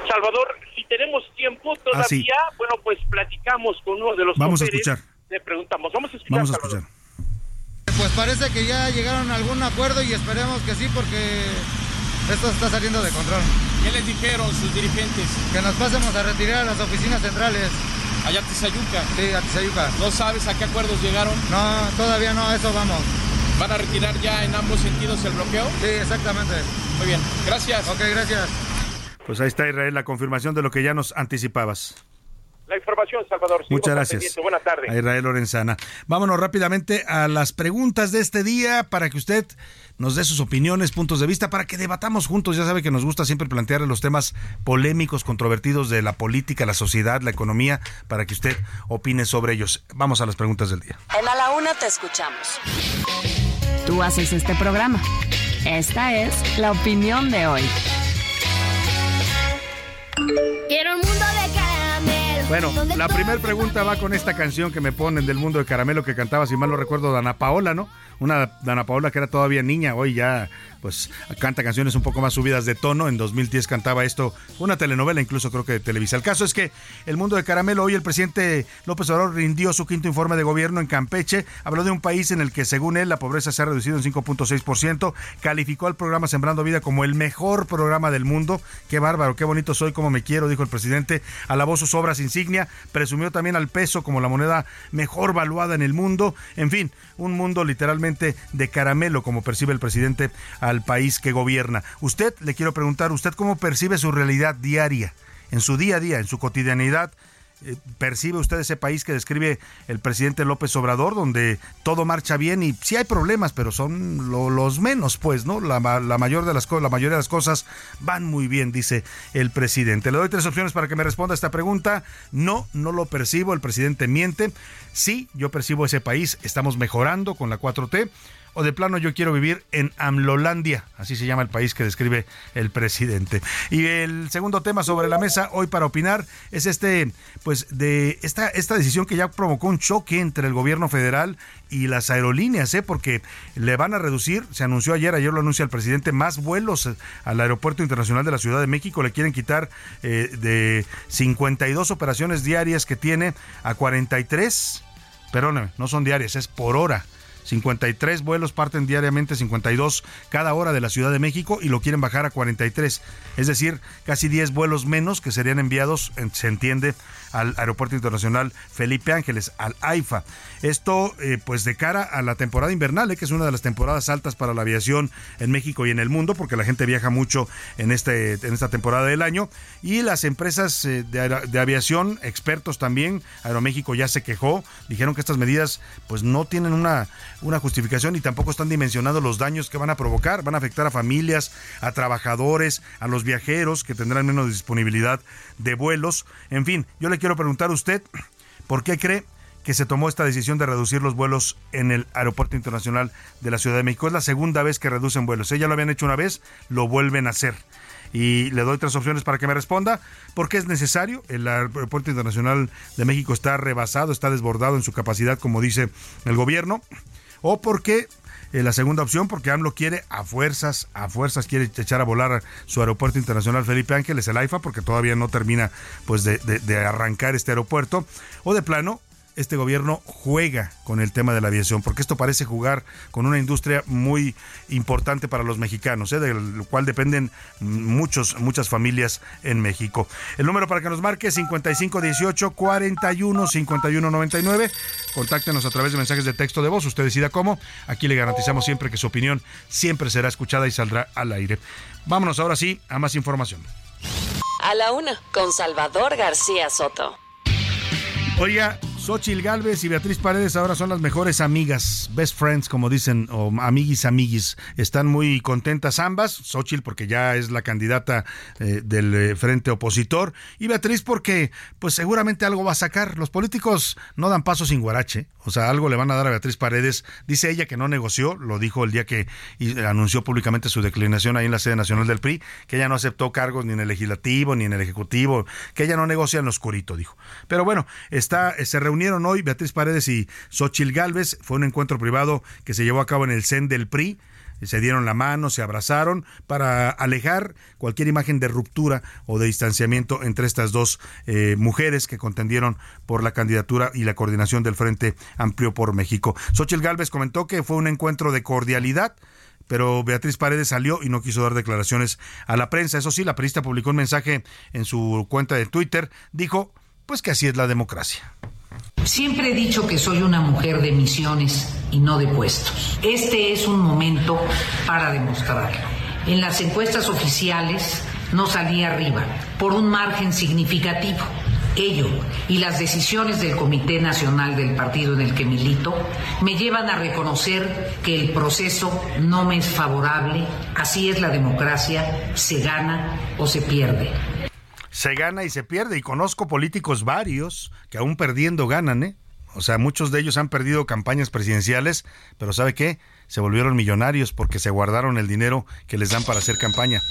Salvador, si tenemos tiempo todavía,
Ah, sí.
bueno, pues platicamos con uno de los
Vamos a escuchar.
Le preguntamos, vamos a escuchar.
Vamos a
Salvador.
escuchar.
Pues parece que ya llegaron a algún acuerdo y esperemos que sí porque esto está saliendo de control.
¿Qué les dijeron sus dirigentes?
Que nos pasemos a retirar a las oficinas centrales.
Allá a Tizayuca.
Sí, a Tizayuca.
¿No sabes a qué acuerdos llegaron?
No, todavía no, a eso vamos.
¿Van a retirar ya en ambos sentidos el bloqueo?
Sí, exactamente.
Muy bien, gracias.
Ok, gracias.
Pues ahí está, Israel, la confirmación de lo que ya nos anticipabas.
La información, Salvador.
Muchas gracias.
Buenas tardes.
A Israel Lorenzana. Vámonos rápidamente a las preguntas de este día para que usted nos dé sus opiniones, puntos de vista, para que debatamos juntos. Ya sabe que nos gusta siempre plantear los temas polémicos, controvertidos de la política, la sociedad, la economía, para que usted opine sobre ellos. Vamos a las preguntas del día.
En A la Una te escuchamos. Tú haces este programa. Esta es la opinión de hoy.
Quiero un mundo de.
Bueno, la primera pregunta va con esta canción que me ponen del mundo de caramelo que cantaba, si mal no recuerdo, Dana Paola, ¿no? Una Dana Paola que era todavía niña, hoy ya pues canta canciones un poco más subidas de tono. En 2010 cantaba esto, una telenovela incluso creo que de Televisa. El caso es que el mundo de caramelo, hoy el presidente López Obrador rindió su quinto informe de gobierno en Campeche. Habló de un país en el que según él la pobreza se ha reducido en 5.6%. Calificó al programa Sembrando Vida como el mejor programa del mundo. Qué bárbaro, qué bonito soy, como me quiero, dijo el presidente. Alabó sus obras presumió también al peso como la moneda mejor valuada en el mundo. En fin, un mundo literalmente de caramelo como percibe el presidente al país que gobierna. Usted, le quiero preguntar, ¿usted cómo percibe su realidad diaria? En su día a día, en su cotidianidad, percibe usted ese país que describe el presidente López Obrador, donde todo marcha bien y sí hay problemas, pero son lo- los menos, pues, ¿no? La, ma- la mayor de las la mayoría de las cosas van muy bien, dice el presidente. Le doy tres opciones para que me responda a esta pregunta. No, no lo percibo, el presidente miente. Sí, yo percibo ese país, estamos mejorando con la 4T o de plano yo quiero vivir en Amlolandia, así se llama el país que describe el presidente. Y el segundo tema sobre la mesa hoy para opinar es este, pues de esta, esta decisión que ya provocó un choque entre el gobierno federal y las aerolíneas, ¿eh? porque le van a reducir, se anunció ayer, ayer lo anuncia el presidente, más vuelos al Aeropuerto Internacional de la Ciudad de México, le quieren quitar eh, de 52 operaciones diarias que tiene a 43, perdóname, no son diarias, es por hora. 53 vuelos parten diariamente, 52 cada hora de la Ciudad de México y lo quieren bajar a 43. Es decir, casi 10 vuelos menos que serían enviados, en- se entiende, al Aeropuerto Internacional Felipe Ángeles, al AIFA. Esto, eh, pues de cara a la temporada invernal, eh, que es una de las temporadas altas para la aviación en México y en el mundo, porque la gente viaja mucho en, este, en esta temporada del año. Y las empresas eh, de, de aviación, expertos también, Aeroméxico ya se quejó, dijeron que estas medidas pues no tienen una, una justificación y tampoco están dimensionando los daños que van a provocar. Van a afectar a familias, a trabajadores, a los viajeros que tendrán menos disponibilidad de vuelos. En fin, yo le quiero preguntar a usted, ¿por qué cree que se tomó esta decisión de reducir los vuelos en el Aeropuerto Internacional de la Ciudad de México? Es la segunda vez que reducen vuelos. Ella lo habían hecho una vez, lo vuelven a hacer. Y le doy tres opciones para que me responda. ¿Por qué es necesario? El Aeropuerto Internacional de México está rebasado, está desbordado en su capacidad, como dice el gobierno. O porque eh, la segunda opción, porque AMLO quiere a fuerzas, a fuerzas quiere echar a volar su aeropuerto internacional Felipe Ángeles, el AIFA, porque todavía no termina pues de arrancar este aeropuerto. O de plano, este gobierno juega con el tema de la aviación, porque esto parece jugar con una industria muy importante para los mexicanos, ¿eh? del cual dependen muchos, muchas familias en México. El número para que nos marque es 5518 41 51 99. Contáctenos a través de mensajes de texto de voz, usted decida cómo. Aquí le garantizamos siempre que su opinión siempre será escuchada y saldrá al aire. Vámonos ahora sí a más información.
A la una, con Salvador García Soto.
Oiga, Xochil Galvez y Beatriz Paredes ahora son las mejores amigas, best friends, como dicen, o amiguis, amiguis. Están muy contentas ambas. Xochil porque ya es la candidata eh, del eh, frente opositor y Beatriz porque, pues seguramente algo va a sacar. Los políticos no dan paso sin guarache. O sea, algo le van a dar a Beatriz Paredes. Dice ella que no negoció, lo dijo el día que y- anunció públicamente su declinación ahí en la sede nacional del PRI, que ella no aceptó cargos ni en el legislativo ni en el ejecutivo, que ella no negocia en lo oscurito, dijo. Pero bueno, está, eh, se reunieron hoy Beatriz Paredes y Xochil Gálvez. Fue un encuentro privado que se llevó a cabo en el CEN del PRI se dieron la mano, se abrazaron para alejar cualquier imagen de ruptura o de distanciamiento entre estas dos eh, mujeres que contendieron por la candidatura y la coordinación del Frente Amplio por México. Xochitl Gálvez comentó que fue un encuentro de cordialidad pero Beatriz Paredes salió y no quiso dar declaraciones a la prensa. Eso sí, la periodista publicó un mensaje en su cuenta de Twitter. Dijo, pues que así es la democracia.
Siempre he dicho que soy una mujer de misiones y no de puestos. Este es un momento para demostrarlo. En las encuestas oficiales no salí arriba por un margen significativo. Ello y las decisiones del Comité Nacional del partido en el que milito me llevan a reconocer que el proceso no me es favorable. Así es la democracia, se gana o se pierde.
Se gana y se pierde. Y conozco políticos varios que aún perdiendo ganan, ¿eh? O sea, muchos de ellos han perdido campañas presidenciales, pero ¿sabe qué? Se volvieron millonarios porque se guardaron el dinero que les dan para hacer campaña.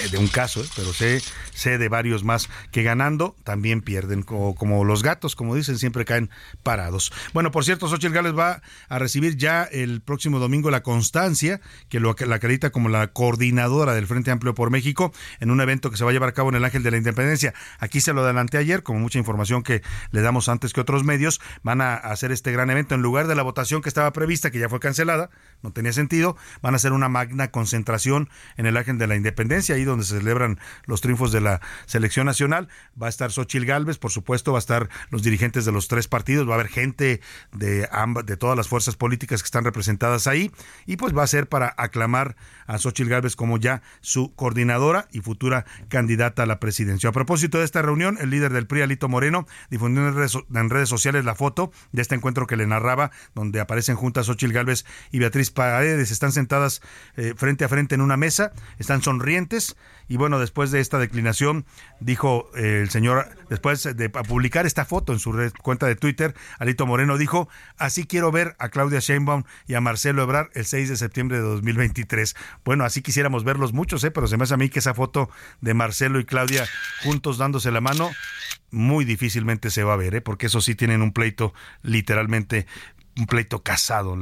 Eh, de un caso, ¿eh? pero sé, sé de varios más que ganando también pierden, como, como los gatos, como dicen, siempre caen parados. Bueno, por cierto, Xochitl Gales va a recibir ya el próximo domingo la constancia, que lo la acredita como la coordinadora del Frente Amplio por México, en un evento que se va a llevar a cabo en el Ángel de la Independencia. Aquí se lo adelanté ayer, como mucha información que le damos antes que otros medios, van a hacer este gran evento en lugar de la votación que estaba prevista, que ya fue cancelada, tenía sentido. Van a hacer una magna concentración en el Ángel de la Independencia, ahí donde se celebran los triunfos de la selección nacional. Va a estar Xochil Gálvez, por supuesto, va a estar los dirigentes de los tres partidos, va a haber gente de ambas, de todas las fuerzas políticas que están representadas ahí, y pues va a ser para aclamar a Xochil Gálvez como ya su coordinadora y futura candidata a la presidencia. A propósito de esta reunión, el líder del PRI, Alito Moreno, difundió en redes, en redes sociales la foto de este encuentro que le narraba, donde aparecen juntas Xochil Gálvez y Beatriz Paredes. Están sentadas eh, frente a frente en una mesa, están sonrientes y bueno, después de esta declinación, dijo eh, el señor, después de publicar esta foto en su red- cuenta de Twitter, Alito Moreno dijo, así quiero ver a Claudia Sheinbaum y a Marcelo Ebrard el 6 de septiembre de 2023. Bueno, así quisiéramos verlos muchos, ¿eh? pero se me hace a mí que esa foto de Marcelo y Claudia juntos dándose la mano, muy difícilmente se va a ver, ¿eh? porque eso sí tienen un pleito literalmente un pleito casado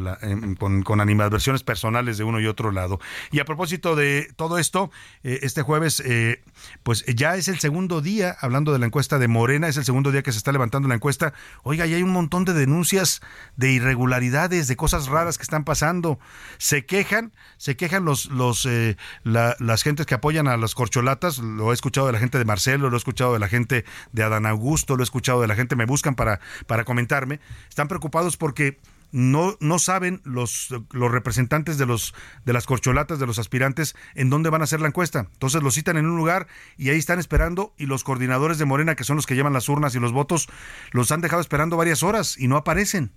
con, con animadversiones personales de uno y otro lado. Y a propósito de todo esto, eh, este jueves, eh, pues ya es el segundo día, hablando de la encuesta de Morena, es el segundo día que se está levantando la encuesta. Oiga, ya hay un montón de denuncias de irregularidades, de cosas raras que están pasando. Se quejan, se quejan los, los, eh, la- las gentes que apoyan a las corcholatas. Lo he escuchado de la gente de Marcelo, lo he escuchado de la gente de Adán Augusto, lo he escuchado de la gente, me buscan para, para comentarme. Están preocupados porque no, no saben los, los representantes de los de las corcholatas, de los aspirantes, en dónde van a hacer la encuesta. Entonces los citan en un lugar y ahí están esperando y los coordinadores de Morena, que son los que llevan las urnas y los votos, los han dejado esperando varias horas y no aparecen.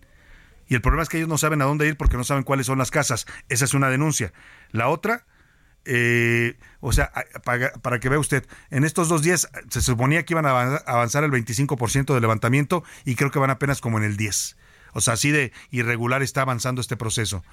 Y el problema es que ellos no saben a dónde ir porque no saben cuáles son las casas. Esa es una denuncia. La otra, eh, o sea, para, que vea usted, en estos dos días se suponía que iban a avanzar- el 25% de levantamiento y creo que van apenas como en el 10%. O sea, así de irregular está avanzando este proceso.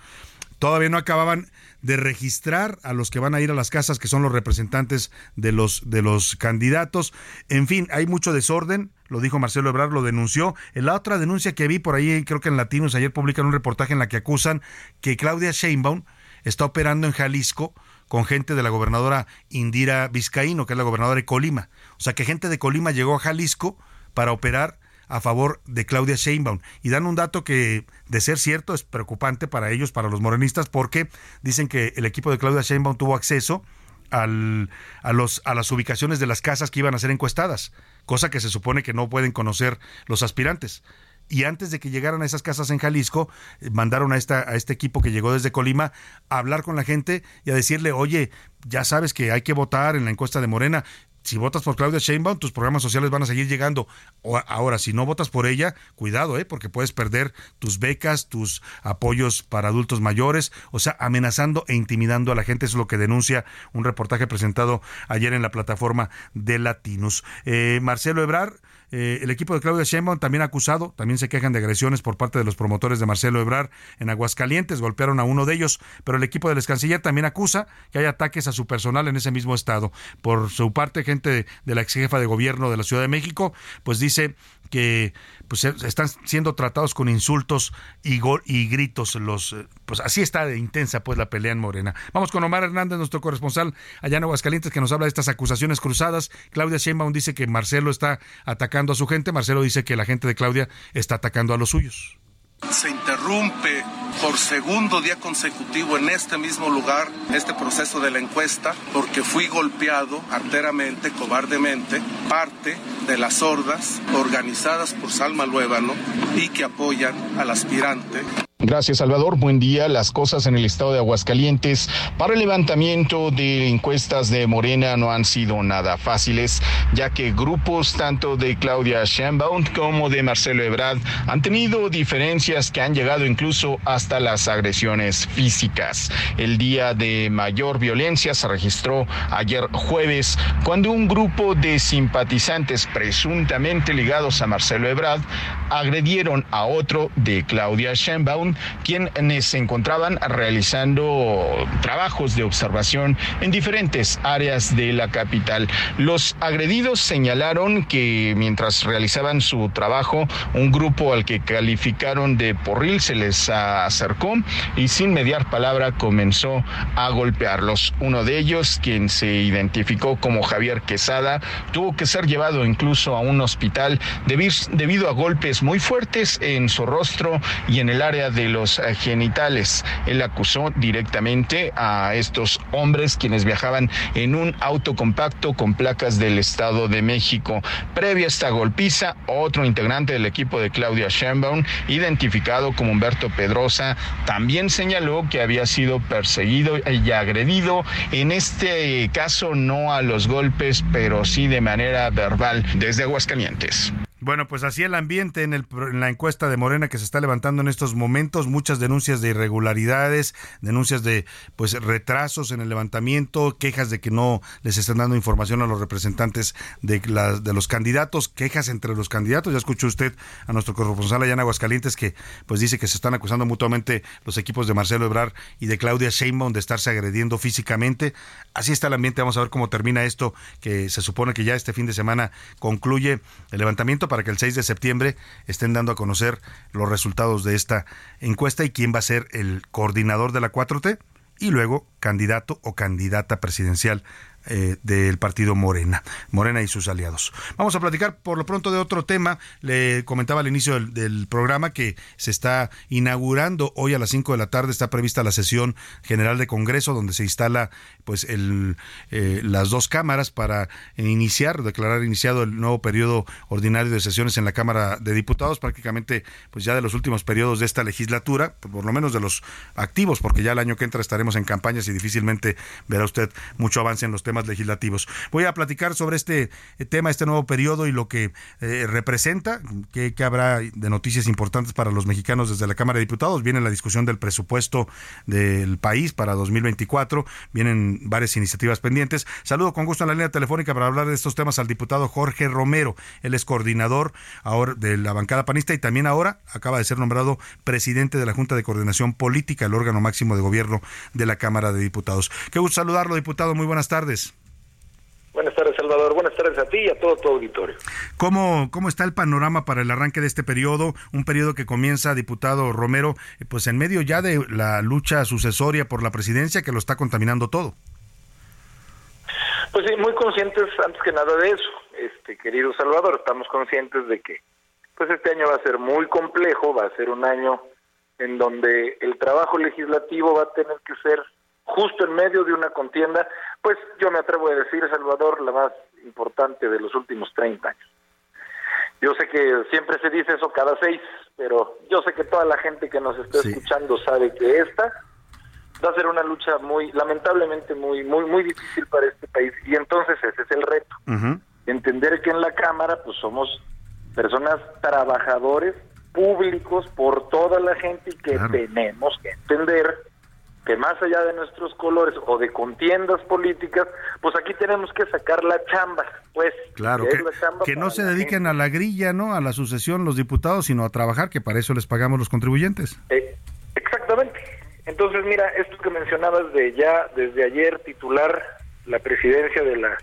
Todavía no acababan de registrar a los que van a ir a las casas, que son los representantes de los, de los candidatos. En fin, hay mucho desorden, lo dijo Marcelo Ebrard, lo denunció. En la otra denuncia que vi por ahí, creo que en Latinos, ayer publican un reportaje en la que acusan que Claudia Sheinbaum está operando en Jalisco con gente de la gobernadora Indira Vizcaíno, que es la gobernadora de Colima. O sea, que gente de Colima llegó a Jalisco para operar a favor de Claudia Sheinbaum. Y dan un dato que, de ser cierto, es preocupante para ellos, para los morenistas, porque dicen que el equipo de Claudia Sheinbaum tuvo acceso a, los, a las ubicaciones de las casas que iban a ser encuestadas, cosa que se supone que no pueden conocer los aspirantes. Y antes de que llegaran a esas casas en Jalisco, eh, mandaron a, esta, a este equipo que llegó desde Colima a hablar con la gente y a decirle, oye, ya sabes que hay que votar en la encuesta de Morena. Si votas por Claudia Sheinbaum, tus programas sociales van a seguir llegando. Ahora, si no votas por ella, cuidado, ¿eh? porque puedes perder tus becas, tus apoyos para adultos mayores, o sea, amenazando e intimidando a la gente. Eso es lo que denuncia un reportaje presentado ayer en la plataforma de Latinos. Eh, Marcelo Ebrard. Eh, el equipo de Claudia Sheinbaum también acusado, también se quejan de agresiones por parte de los promotores de Marcelo Ebrard en Aguascalientes, golpearon a uno de ellos, pero el equipo del ex canciller también acusa que hay ataques a su personal en ese mismo estado. Por su parte, gente de la ex jefa de gobierno de la Ciudad de México, pues dice que pues están siendo tratados con insultos y, y gritos los eh, pues así está de intensa pues la pelea en Morena. Vamos con Omar Hernández, nuestro corresponsal allá en Aguascalientes que nos habla de estas acusaciones cruzadas. Claudia Sheinbaum dice que Marcelo está atacando a su gente, Marcelo dice que la gente de Claudia está atacando a los suyos.
Se interrumpe por segundo día consecutivo en este mismo lugar este proceso de la encuesta porque fui golpeado arteramente, cobardemente, parte de las hordas organizadas por Salma Luébano y que apoyan al aspirante.
Gracias, Salvador. Buen día. Las cosas en el estado de Aguascalientes para el levantamiento de encuestas de Morena no han sido nada fáciles, ya que grupos tanto de Claudia Sheinbaum como de Marcelo Ebrard han tenido diferencias que han llegado incluso hasta las agresiones físicas. El día de mayor violencia se registró ayer jueves cuando un grupo de simpatizantes presuntamente ligados a Marcelo Ebrard agredieron a otro de Claudia Sheinbaum, quienes se encontraban realizando trabajos de observación en diferentes áreas de la capital. Los agredidos señalaron que mientras realizaban su trabajo, un grupo al que calificaron de porril se les acercó y sin mediar palabra comenzó a golpearlos. Uno de ellos, quien se identificó como Javier Quesada, tuvo que ser llevado incluso a un hospital debido a golpes muy fuertes en su rostro y en el área de los genitales. Él acusó directamente a estos hombres quienes viajaban en un auto compacto con placas del Estado de México. Previo a esta golpiza, otro integrante del equipo de Claudia Sheinbaum, identificado como Humberto Pedrosa, también señaló que había sido perseguido y agredido, en este caso no a los golpes, pero sí de manera verbal desde Aguascalientes.
Bueno, pues así el ambiente en, el, en, la encuesta de Morena que se está levantando en estos momentos, muchas denuncias de irregularidades, denuncias de pues retrasos en el levantamiento, quejas de que no les están dando información a los representantes de, los candidatos, quejas entre los candidatos. Ya escuchó usted a nuestro corresponsal allá en Aguascalientes que pues dice que se están acusando mutuamente los equipos de Marcelo Ebrar y de Claudia Sheinbaum de estarse agrediendo físicamente. Así está el ambiente, vamos a ver cómo termina esto que se supone que ya este fin de semana concluye el levantamiento para que el 6 de septiembre estén dando a conocer los resultados de esta encuesta y quién va a ser el coordinador de la 4T y luego candidato o candidata presidencial eh, del partido Morena, Morena y sus aliados. Vamos a platicar por lo pronto de otro tema. Le comentaba al inicio del, programa que se está inaugurando hoy a las 5 de la tarde, está prevista la sesión general de Congreso donde se instala pues eh, las dos cámaras para iniciar, declarar iniciado el nuevo periodo ordinario de sesiones en la Cámara de Diputados, prácticamente pues ya de los últimos periodos de esta legislatura, por lo menos de los activos, porque ya el año que entra estaremos en campañas y difícilmente verá usted mucho avance en los temas legislativos. Voy a platicar sobre este eh, tema, este nuevo periodo y lo que eh, representa, que, habrá de noticias importantes para los mexicanos desde la Cámara de Diputados. Viene la discusión del presupuesto del país para 2024, vienen varias iniciativas pendientes. Saludo con gusto en la línea telefónica para hablar de estos temas al diputado Jorge Romero. Él es coordinador ahora de la bancada panista y también ahora acaba de ser nombrado presidente de la Junta de Coordinación Política, el órgano máximo de gobierno de la Cámara de Diputados. Qué gusto saludarlo, diputado. Muy buenas tardes.
Buenas tardes, Salvador. Buenas tardes a ti y a todo tu auditorio.
¿Cómo, ¿Cómo está el panorama para el arranque de este periodo? Un periodo que comienza, diputado Romero, eh, pues en medio ya de la lucha sucesoria por la presidencia que lo está contaminando todo.
Pues sí, muy conscientes antes que nada de eso, este querido Salvador. Estamos conscientes de que pues este año va a ser muy complejo, va a ser un año en donde el trabajo legislativo va a tener que ser justo en medio de una contienda, pues yo me atrevo a decir, Salvador, la más importante de los últimos 30 años. Yo sé que siempre se dice eso cada seis, pero yo sé que toda la gente que nos está escuchando sabe que esta va a ser una lucha muy, lamentablemente muy, muy, muy difícil para este país. Y entonces ese es el reto. Entender que en la Cámara, pues somos personas trabajadores públicos por toda la gente y que tenemos que entender que más allá de nuestros colores o de contiendas políticas, pues aquí tenemos que sacar la chamba, pues.
Claro, que, no se dediquen a la grilla, ¿no? A la sucesión los diputados, sino a trabajar, que para eso les pagamos los contribuyentes.
Eh, exactamente. Entonces, mira, esto que mencionabas de ya desde ayer titular la presidencia de la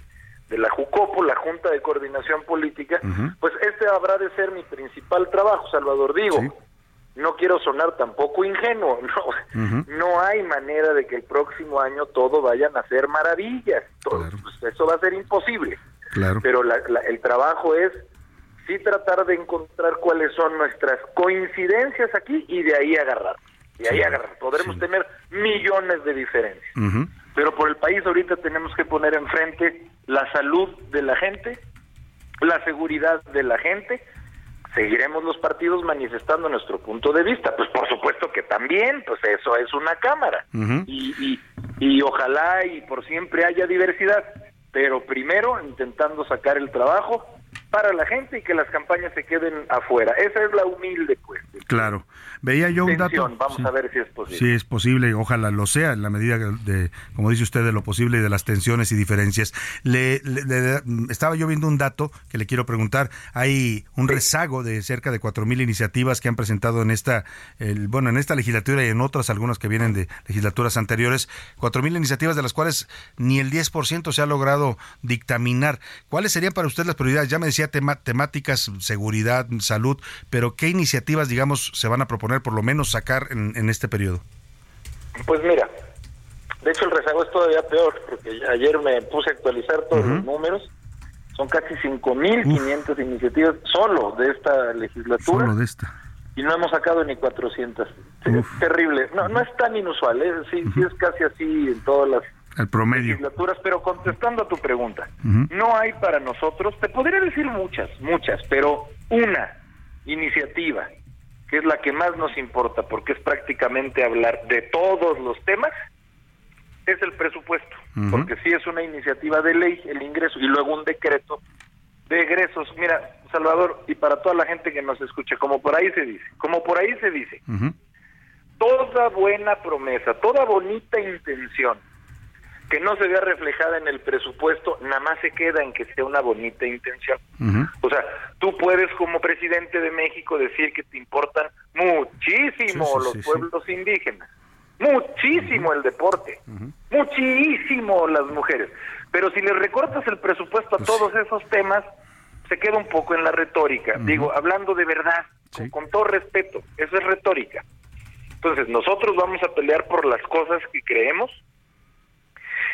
de la JUCOPO, la Junta de Coordinación Política, pues este habrá de ser mi principal trabajo, Salvador. Digo, no quiero sonar tampoco ingenuo, no, no hay manera de que el próximo año todo vayan a ser maravillas, todo, pues, eso va a ser imposible.
Claro.
Pero el trabajo es sí tratar de encontrar cuáles son nuestras coincidencias aquí y de ahí agarrar. De ahí agarrar. Podremos tener millones de diferencias. Pero por el país ahorita tenemos que poner enfrente la salud de la gente, la seguridad de la gente, seguiremos los partidos manifestando nuestro punto de vista. Pues por supuesto que también, pues eso es una cámara. y, y, y ojalá y por siempre haya diversidad, pero primero intentando sacar el trabajo para la gente y que las campañas se queden afuera. Esa es la humilde pues.
Claro. Veía yo un dato.
Vamos a ver si es posible.
Sí, es posible, ojalá lo sea, en la medida de, como dice usted, de lo posible y de las tensiones y diferencias. Le, estaba yo viendo un dato que le quiero preguntar. Hay un rezago de cerca de cuatro mil iniciativas que han presentado en esta, el, bueno, en esta legislatura y en otras, algunas que vienen de legislaturas anteriores. Cuatro mil iniciativas de las cuales ni el 10% se ha logrado dictaminar. ¿Cuáles serían para usted las prioridades? Ya me decía decía tema, temáticas, seguridad, salud, pero ¿qué iniciativas, digamos, se van a proponer por lo menos sacar en, en este periodo?
Pues mira, de hecho el rezago es todavía peor, porque ayer me puse a actualizar todos los números. Son casi 5.500 iniciativas solo de esta legislatura.
Solo de esta.
Y no hemos sacado ni 400. Es terrible. No, no es tan inusual, ¿eh? sí, sí es casi así en todas las
El promedio.
legislaturas, pero contestando a tu pregunta, no hay para nosotros, te podría decir muchas, muchas, pero una iniciativa que es la que más nos importa, porque es prácticamente hablar de todos los temas, es el presupuesto, porque sí es una iniciativa de ley el ingreso y luego un decreto de egresos. Mira, Salvador, y para toda la gente que nos escucha, como por ahí se dice, como por ahí se dice, toda buena promesa, toda bonita intención que no se vea reflejada en el presupuesto, nada más se queda en que sea una bonita intención. O sea, tú puedes como presidente de México decir que te importan muchísimo
Sí, sí,
los
sí,
pueblos indígenas, muchísimo el deporte, muchísimo las mujeres. Pero si le recortas el presupuesto a todos esos temas, se queda un poco en la retórica. Digo, hablando de verdad, con, con todo respeto, eso es retórica. Entonces, nosotros vamos a pelear por las cosas que creemos,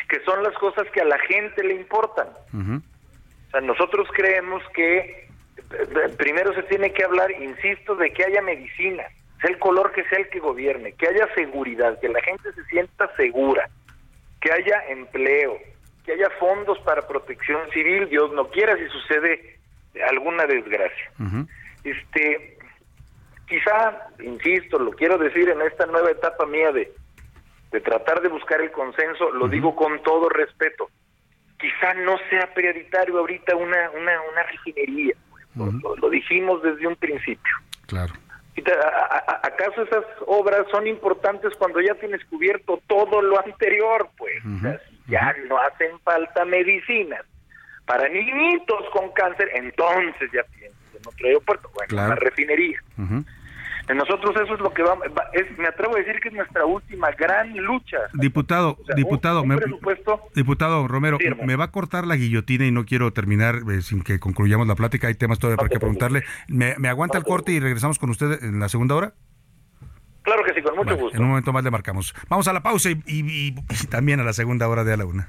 que son las cosas que a la gente le importan. O sea, nosotros creemos que eh, eh, primero se tiene que hablar, insisto, de que haya medicina, sea el color que sea el que gobierne, que haya seguridad, que la gente se sienta segura, que haya empleo, que haya fondos para protección civil, Dios no quiera si sucede alguna desgracia. Este, quizá, insisto, lo quiero decir en esta nueva etapa mía de, de tratar de buscar el consenso, lo digo con todo respeto, quizá no sea prioritario ahorita una, una, una refinería, lo, lo- lo dijimos desde un principio.
Claro.
¿Acaso esas obras son importantes cuando ya tienes cubierto todo lo anterior? Pues O sea, si ya no hacen falta medicinas para niñitos con cáncer, entonces ya piensas en otro aeropuerto, bueno,
Claro.
una refinería. En nosotros eso es lo que vamos, va- es, me atrevo a decir que es nuestra última gran lucha.
Diputado,
O sea,
diputado,
un, un
me-
presupuesto
diputado Romero, me va a cortar la guillotina y no quiero terminar eh, sin que concluyamos la plática. Hay temas todavía para que preguntarle. ¿Me, me aguanta el corte y regresamos con usted en la segunda hora?
Claro que sí, con mucho
Vale,
gusto.
En un momento más le marcamos. Vamos a la pausa y, y- y- y también a la segunda hora de a la una.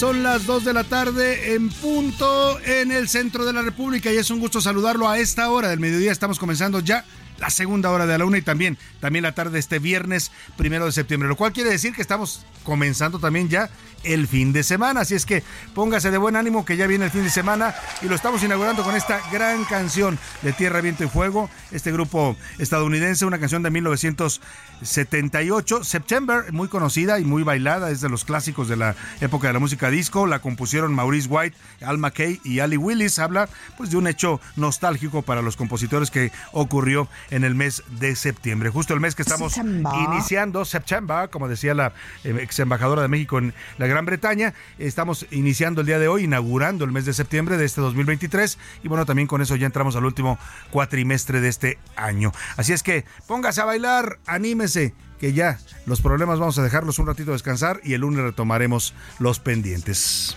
son las 2 de la tarde en punto en el centro de la República y es un gusto saludarlo a esta hora del mediodía. Estamos comenzando ya la segunda hora de la una y también, también la tarde de este viernes primero de septiembre, lo cual quiere decir que estamos comenzando también ya el fin de semana. Así es que póngase de buen ánimo que ya viene el fin de semana y lo estamos inaugurando con esta gran canción de Tierra, Viento y Fuego, este grupo estadounidense, una canción de 1978, September, muy conocida y muy bailada, es de los clásicos de la época de la música disco, la compusieron Maurice White, Al McKay y Ali Willis, habla pues de un hecho nostálgico para los compositores que ocurrió en el mes de septiembre, justo el mes que estamos
September.
iniciando, septiembre, como decía la eh, ex embajadora de México en la Gran Bretaña, estamos iniciando el día de hoy, inaugurando el mes de septiembre de este 2023 y bueno, también con eso ya entramos al último cuatrimestre de este año. Así es que póngase a bailar, anímese, que ya los problemas vamos a dejarlos un ratito descansar y el lunes retomaremos los pendientes.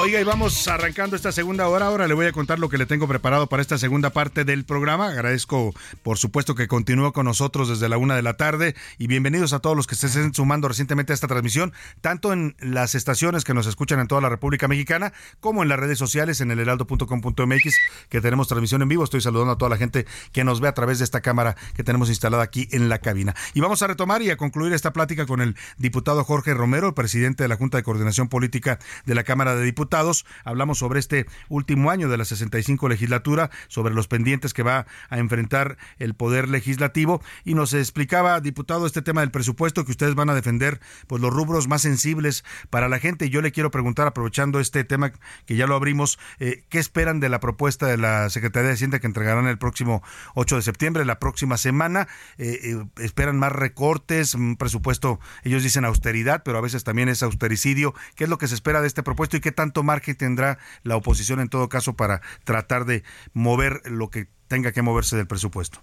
Oiga, y vamos arrancando esta segunda hora. Ahora le voy a contar lo que le tengo preparado para esta segunda parte del programa. Agradezco, por supuesto, que continúe con nosotros desde la una de la tarde. Y bienvenidos a todos los que se estén sumando recientemente a esta transmisión, tanto en las estaciones que nos escuchan en toda la República Mexicana, como en las redes sociales, en el heraldo.com.mx, que tenemos transmisión en vivo. Estoy saludando a toda la gente que nos ve a través de esta cámara que tenemos instalada aquí en la cabina. Y vamos a retomar y a concluir esta plática con el diputado Jorge Romero, el presidente de la Junta de Coordinación Política de la Cámara de Diputados. Hablamos sobre este último año de la 65 legislatura, sobre los pendientes que va a enfrentar el Poder Legislativo y nos explicaba, diputado, este tema del presupuesto que ustedes van a defender, pues los rubros más sensibles para la gente. Yo le quiero preguntar, aprovechando este tema que ya lo abrimos, eh, ¿qué esperan de la propuesta de la Secretaría de Hacienda que entregarán el próximo 8 de septiembre, la próxima semana? Eh, eh, ¿Esperan más recortes, un presupuesto, ellos dicen austeridad, pero a veces también es austericidio? ¿Qué es lo que se espera de este propuesto y qué tanto margen tendrá la oposición en todo caso para tratar de mover lo que tenga que moverse del presupuesto?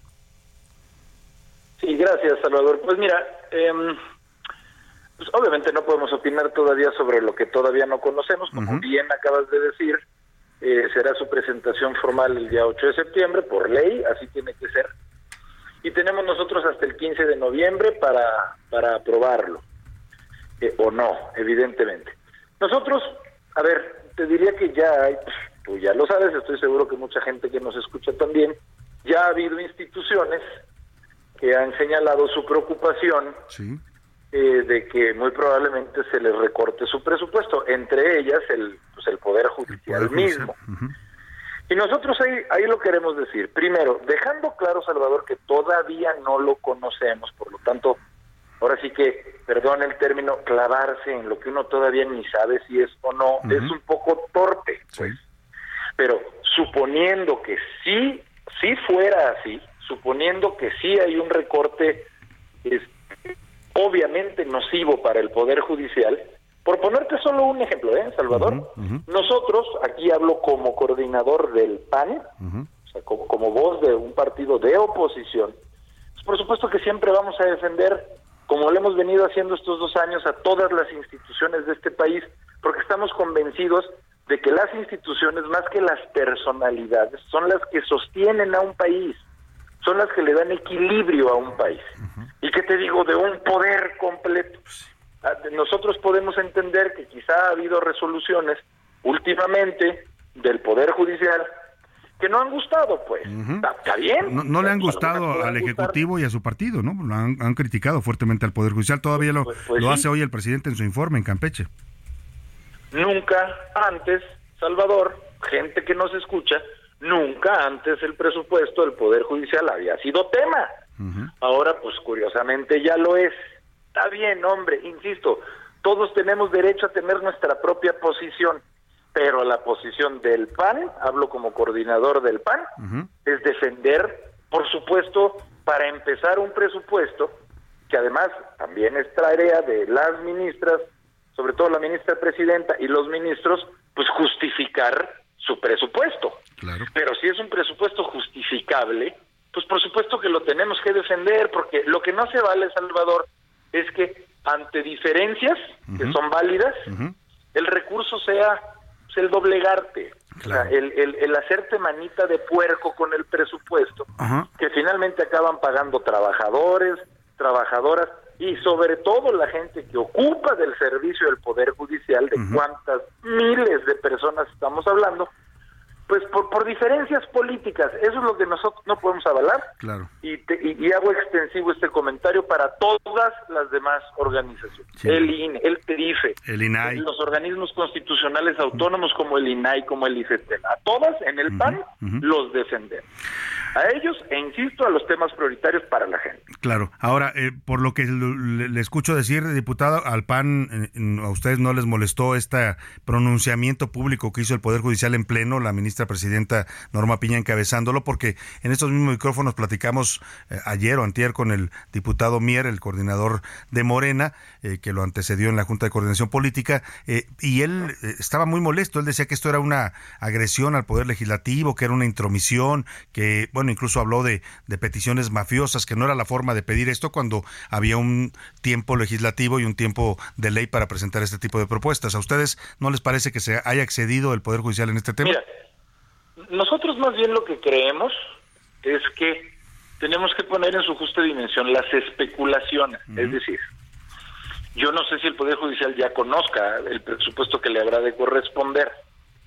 Sí, gracias, Salvador. Pues mira, em, pues obviamente no podemos opinar todavía sobre lo que todavía no conocemos. Como bien acabas de decir, eh, será su presentación formal el día 8 de septiembre, por ley, así tiene que ser. Y tenemos nosotros hasta el 15 de noviembre para, para aprobarlo, eh, o no, evidentemente. Nosotros, a ver, te diría que ya hay, tú ya lo sabes, estoy seguro que mucha gente que nos escucha también, ya ha habido instituciones que han señalado su preocupación eh, de que muy probablemente se les recorte su presupuesto, entre ellas el, pues, el Poder Judicial mismo. Y nosotros ahí, ahí lo queremos decir. Primero, dejando claro, Salvador, que todavía no lo conocemos, por lo tanto, ahora sí que, perdón el término, clavarse en lo que uno todavía ni sabe si es o no, es un poco torpe. Pues. Pero suponiendo que sí, sí fuera así, suponiendo que sí hay un recorte es, obviamente nocivo para el Poder Judicial, por ponerte solo un ejemplo, ¿eh, Salvador? Nosotros, aquí hablo como coordinador del PAN, o sea, como, como voz de un partido de oposición, pues por supuesto que siempre vamos a defender, como lo hemos venido haciendo estos dos años, a todas las instituciones de este país, porque estamos convencidos de que las instituciones, más que las personalidades, son las que sostienen a un país, son las que le dan equilibrio a un país. Y que te digo, de un poder completo. Ah, Nosotros podemos entender que quizá ha habido resoluciones últimamente del Poder Judicial que no han gustado, pues. Está, está bien.
No, no le han
lo
gustado al. Ejecutivo y a su partido, ¿no? Lo han, han criticado fuertemente al Poder Judicial. Todavía lo,
pues
lo
sí.
hace hoy el presidente en su informe en Campeche.
Nunca antes, Salvador, gente que nos escucha, nunca antes el presupuesto del Poder Judicial había sido tema. Ahora, pues curiosamente ya lo es. Está bien, hombre, insisto, todos tenemos derecho a tener nuestra propia posición, pero la posición del PAN, hablo como coordinador del PAN, es defender, por supuesto, para empezar un presupuesto que además también es tarea de las ministras, sobre todo la ministra presidenta y los ministros, pues justificar su presupuesto. Pero si es un presupuesto justificable, pues por supuesto que lo tenemos que defender, porque lo que no se vale, Salvador, es que ante diferencias que son válidas, el recurso sea pues, el doblegarte, o sea, el, el- el hacerte manita de puerco con el presupuesto, que finalmente acaban pagando trabajadores, trabajadoras y sobre todo la gente que ocupa del servicio del Poder Judicial, de cuántas miles de personas estamos hablando, pues por, por diferencias políticas. Eso es lo que nosotros no podemos avalar
Claro.
y, te- y- y hago extensivo este comentario para todas las demás organizaciones.
Sí.
El INE, el TERIFE,
El INAI.
los organismos constitucionales autónomos como el INAI, como el IFETEL. A todas en el PAN los defendemos. A ellos, e insisto, a los temas prioritarios para la gente.
Claro. Ahora, eh, por lo que le, le escucho decir, diputado, al PAN, eh, a ustedes no les molestó este pronunciamiento público que hizo el Poder Judicial en pleno, la ministra presidenta Norma Piña encabezándolo, porque en estos mismos micrófonos platicamos eh, ayer o antier con el diputado Mier, el coordinador de Morena, eh, que lo antecedió en la Junta de Coordinación Política, eh, y él eh, estaba muy molesto. Él decía que esto era una agresión al Poder Legislativo, que era una intromisión, que, bueno, incluso habló de, de peticiones mafiosas, que no era la forma de pedir esto cuando había un tiempo legislativo y un tiempo de ley para presentar este tipo de propuestas. ¿A ustedes no les parece que se haya excedido el Poder Judicial en este tema?
Nosotros más bien lo que creemos es que tenemos que poner en su justa dimensión las especulaciones. Es decir, yo no sé si el Poder Judicial ya conozca el presupuesto que le habrá de corresponder.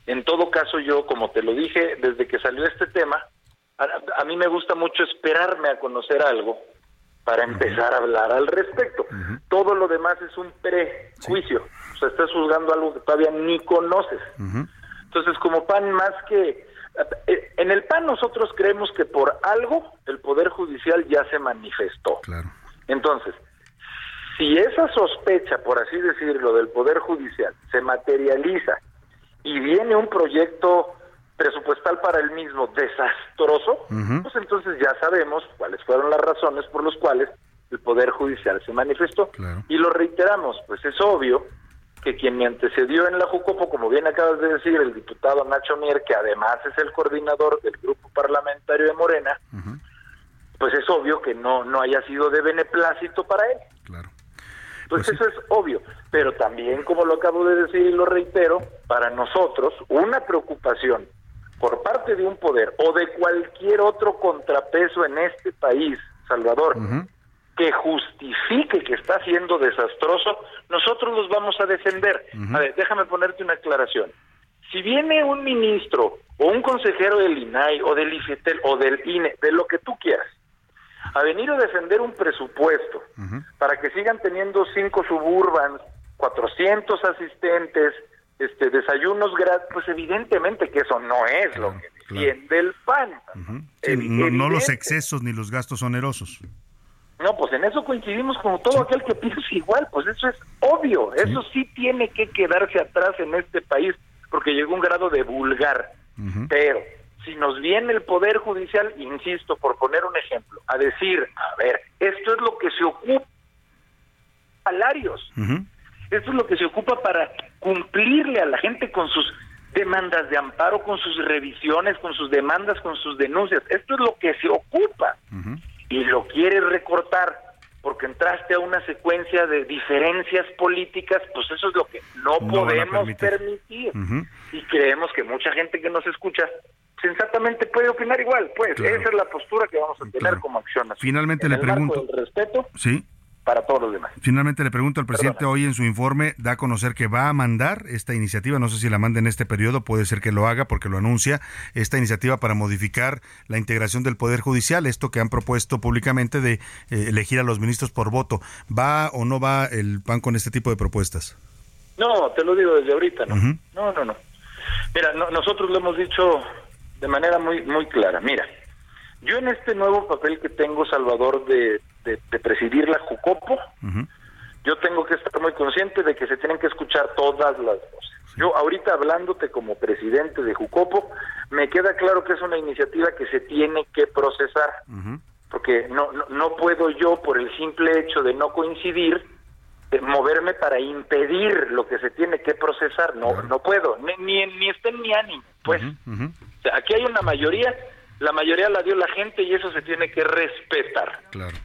En todo caso, yo, como te lo dije, desde que salió este tema, a, a mí me gusta mucho esperarme a conocer algo para empezar a hablar al respecto. Todo lo demás es un prejuicio. O sea, estás juzgando algo que todavía ni conoces. Entonces, como PAN, más que... En el PAN nosotros creemos que por algo el Poder Judicial ya se manifestó. Entonces, si esa sospecha, por así decirlo, del Poder Judicial se materializa y viene un proyecto presupuestal para el mismo desastroso, pues entonces ya sabemos cuáles fueron las razones por las cuales el Poder Judicial se manifestó. Y lo reiteramos, pues es obvio que quien me antecedió en la Jucopo, como bien acabas de decir, el diputado Nacho Mier, que además es el coordinador del grupo parlamentario de Morena, pues es obvio que no, no haya sido de beneplácito para él. Pues, eso es obvio, pero también, como lo acabo de decir y lo reitero, para nosotros una preocupación por parte de un poder o de cualquier otro contrapeso en este país, Salvador, que justifique que está siendo desastroso, nosotros los vamos a defender. A ver, déjame ponerte una aclaración. Si viene un ministro o un consejero del INAI o del IFETEL o del INE, de lo que tú quieras, a venir a defender un presupuesto para que sigan teniendo cinco suburbans, 400 asistentes, este desayunos gratis, pues evidentemente que eso no es lo que defiende el PAN.
Sí, no, no los excesos ni los gastos onerosos.
No, pues en eso coincidimos con todo aquel que piensa igual, pues eso es obvio, eso sí tiene que quedarse atrás en este país, porque llegó un grado de vulgar. Pero si nos viene el Poder Judicial, insisto, por poner un ejemplo, a decir, a ver, esto es lo que se ocupa, salarios, esto es lo que se ocupa para cumplirle a la gente con sus demandas de amparo, con sus revisiones, con sus demandas, con sus denuncias, esto es lo que se ocupa y lo quieres recortar porque entraste a una secuencia de diferencias políticas, pues eso es lo que no, podemos
permitir.
Y creemos que mucha gente que nos escucha sensatamente puede opinar igual, pues
Claro.
esa es la postura que vamos a tener como acción.
Finalmente
En
le
el marco
pregunto-
del respeto
Sí.
Para todos los demás.
Finalmente le pregunto al presidente hoy en su informe da a conocer que va a mandar esta iniciativa, no sé si la manda en este periodo, puede ser que lo haga porque lo anuncia, esta iniciativa para modificar la integración del Poder Judicial, esto que han propuesto públicamente de eh, elegir a los ministros por voto. ¿Va o no va el PAN con este tipo de propuestas?
No, te lo digo desde ahorita, ¿no? No, no, no. Mira, no- nosotros lo hemos dicho de manera muy muy clara. Mira, yo en este nuevo papel que tengo, Salvador, de, de, de presidir la Jucopo, yo tengo que estar muy consciente de que se tienen que escuchar todas las voces. Yo ahorita hablándote como presidente de Jucopo, me queda claro que es una iniciativa que se tiene que procesar, porque no, no, no puedo yo, por el simple hecho de no coincidir, eh, moverme para impedir lo que se tiene que procesar. No, no puedo, ni, ni, ni está en mi ánimo, pues. O sea, aquí hay una mayoría, la mayoría la dio la gente y eso se tiene que respetar.
Claro.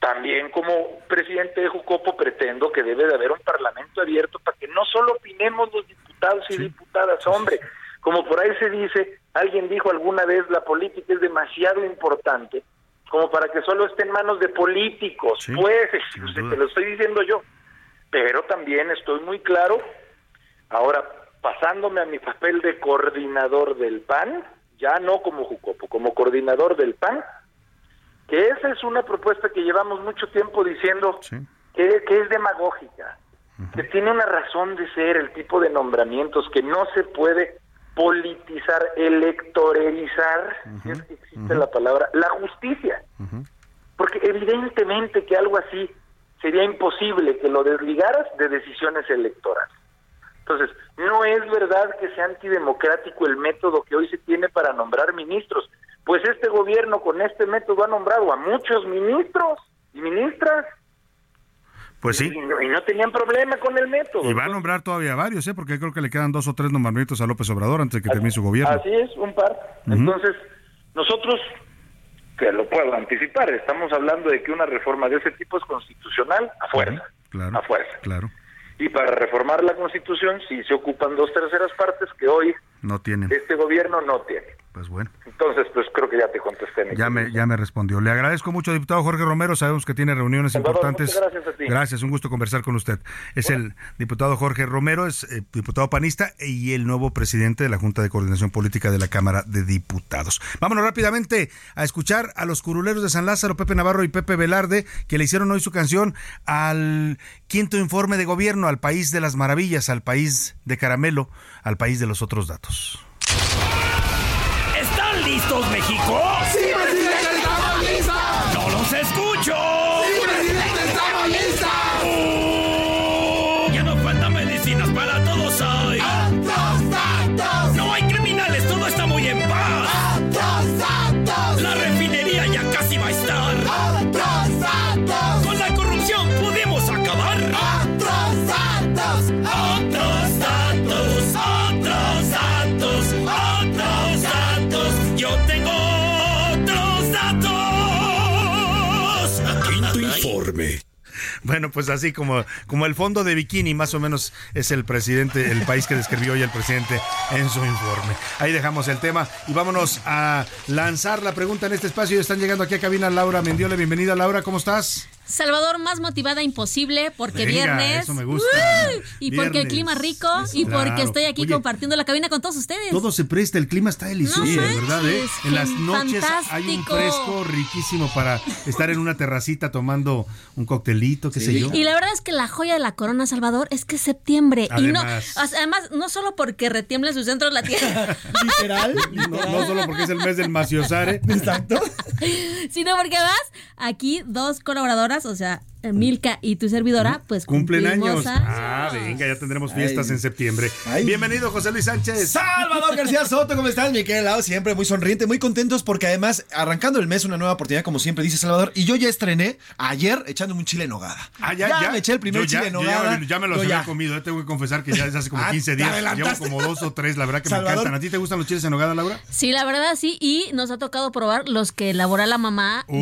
También como presidente de Jucopo pretendo que debe de haber un parlamento abierto para que no solo opinemos los diputados y diputadas, hombre, como por ahí se dice, alguien dijo alguna vez la política es demasiado importante como para que solo esté en manos de políticos, pues, pues, te lo estoy diciendo yo. Pero también estoy muy claro, ahora pasándome a mi papel de coordinador del PAN, ya no como Jucopo, como coordinador del PAN, que esa es una propuesta que llevamos mucho tiempo diciendo que, que es demagógica, que tiene una razón de ser el tipo de nombramientos, que no se puede politizar, electoralizar, si es que existe la palabra, la justicia. Porque evidentemente que algo así sería imposible que lo desligaras de decisiones electorales. Entonces, no es verdad que sea antidemocrático el método que hoy se tiene para nombrar ministros. Pues este gobierno con este método ha nombrado a muchos ministros y ministras
Pues sí.
y no, y no tenían problema con el método.
Y va a nombrar todavía varios, ¿eh? Porque creo que le quedan dos o tres nombramientos a López Obrador antes de que termine su gobierno.
Así es, un par. Entonces, nosotros, que lo puedo anticipar, estamos hablando de que una reforma de ese tipo es constitucional a fuerza.
Claro.
A fuerza.
Claro.
Y para reformar la constitución sí se ocupan dos terceras partes que hoy
No tienen.
este gobierno no tiene.
Pues bueno.
Entonces, pues creo que ya te contesté. mi
Ya me, ya me respondió. Le agradezco mucho, diputado Jorge Romero. Sabemos que tiene reuniones
Salvador,
importantes.
gracias a ti.
Gracias, un gusto conversar con usted. Es el diputado Jorge Romero, es eh, diputado panista y el nuevo presidente de la Junta de Coordinación Política de la Cámara de Diputados. Vámonos rápidamente a escuchar a los curuleros de San Lázaro, Pepe Navarro y Pepe Velarde, que le hicieron hoy su canción al quinto informe de gobierno, al país de las maravillas, al país de caramelo, al país de los otros datos.
¿Están listos, México?
Bueno, pues así como, como el fondo de bikini, más o menos es el presidente, el país que describió hoy el presidente en su informe. Ahí dejamos el tema y vámonos a lanzar la pregunta en este espacio. Están llegando aquí a cabina Laura Mendiola. Bienvenida, Laura, ¿cómo estás?
Salvador, más motivada imposible porque
Venga,
viernes.
eso me gusta.
Y porque el clima rico y
Claro.
porque estoy aquí
Oye,
compartiendo la cabina con todos ustedes.
Todo se presta, el clima está delicioso,
No
de verdad, ¿eh?
manches,
En las noches hay un fresco riquísimo para estar en una terracita tomando un coctelito, qué sé yo.
Y la verdad es que la joya de la corona, Salvador, es que es septiembre. Y no,
Además.
no solo porque retiembla en su centro la tierra,
Literal. No, no solo porque es el mes del maciosare.
Exacto.
sino porque además aquí dos colaboradoras, o sea, Milka y tu servidora, pues
Cumplen años.
años.
Ah, venga, ya tendremos fiestas
Ay.
en septiembre.
Ay.
Bienvenido, José Luis Sánchez.
Salvador García Soto, ¿cómo estás? Miquel Lau, siempre muy sonriente, muy contentos porque además, arrancando el mes, una nueva oportunidad, como siempre dice Salvador, y yo ya estrené ayer echándome un chile en nogada.
Ah, ya, ya.
me eché el primer
Yo ya,
chile en
ya
nogada.
me- ya me los
Yo
había
ya.
comido, eh, tengo que confesar que ya es hace como
Ah,
15
te
días. Llevo como dos o tres, la verdad que
Salvador.
me encantan. ¿A ti te gustan los chiles en nogada, Laura?
Sí, la verdad sí, y nos ha tocado probar los que elabora la mamá de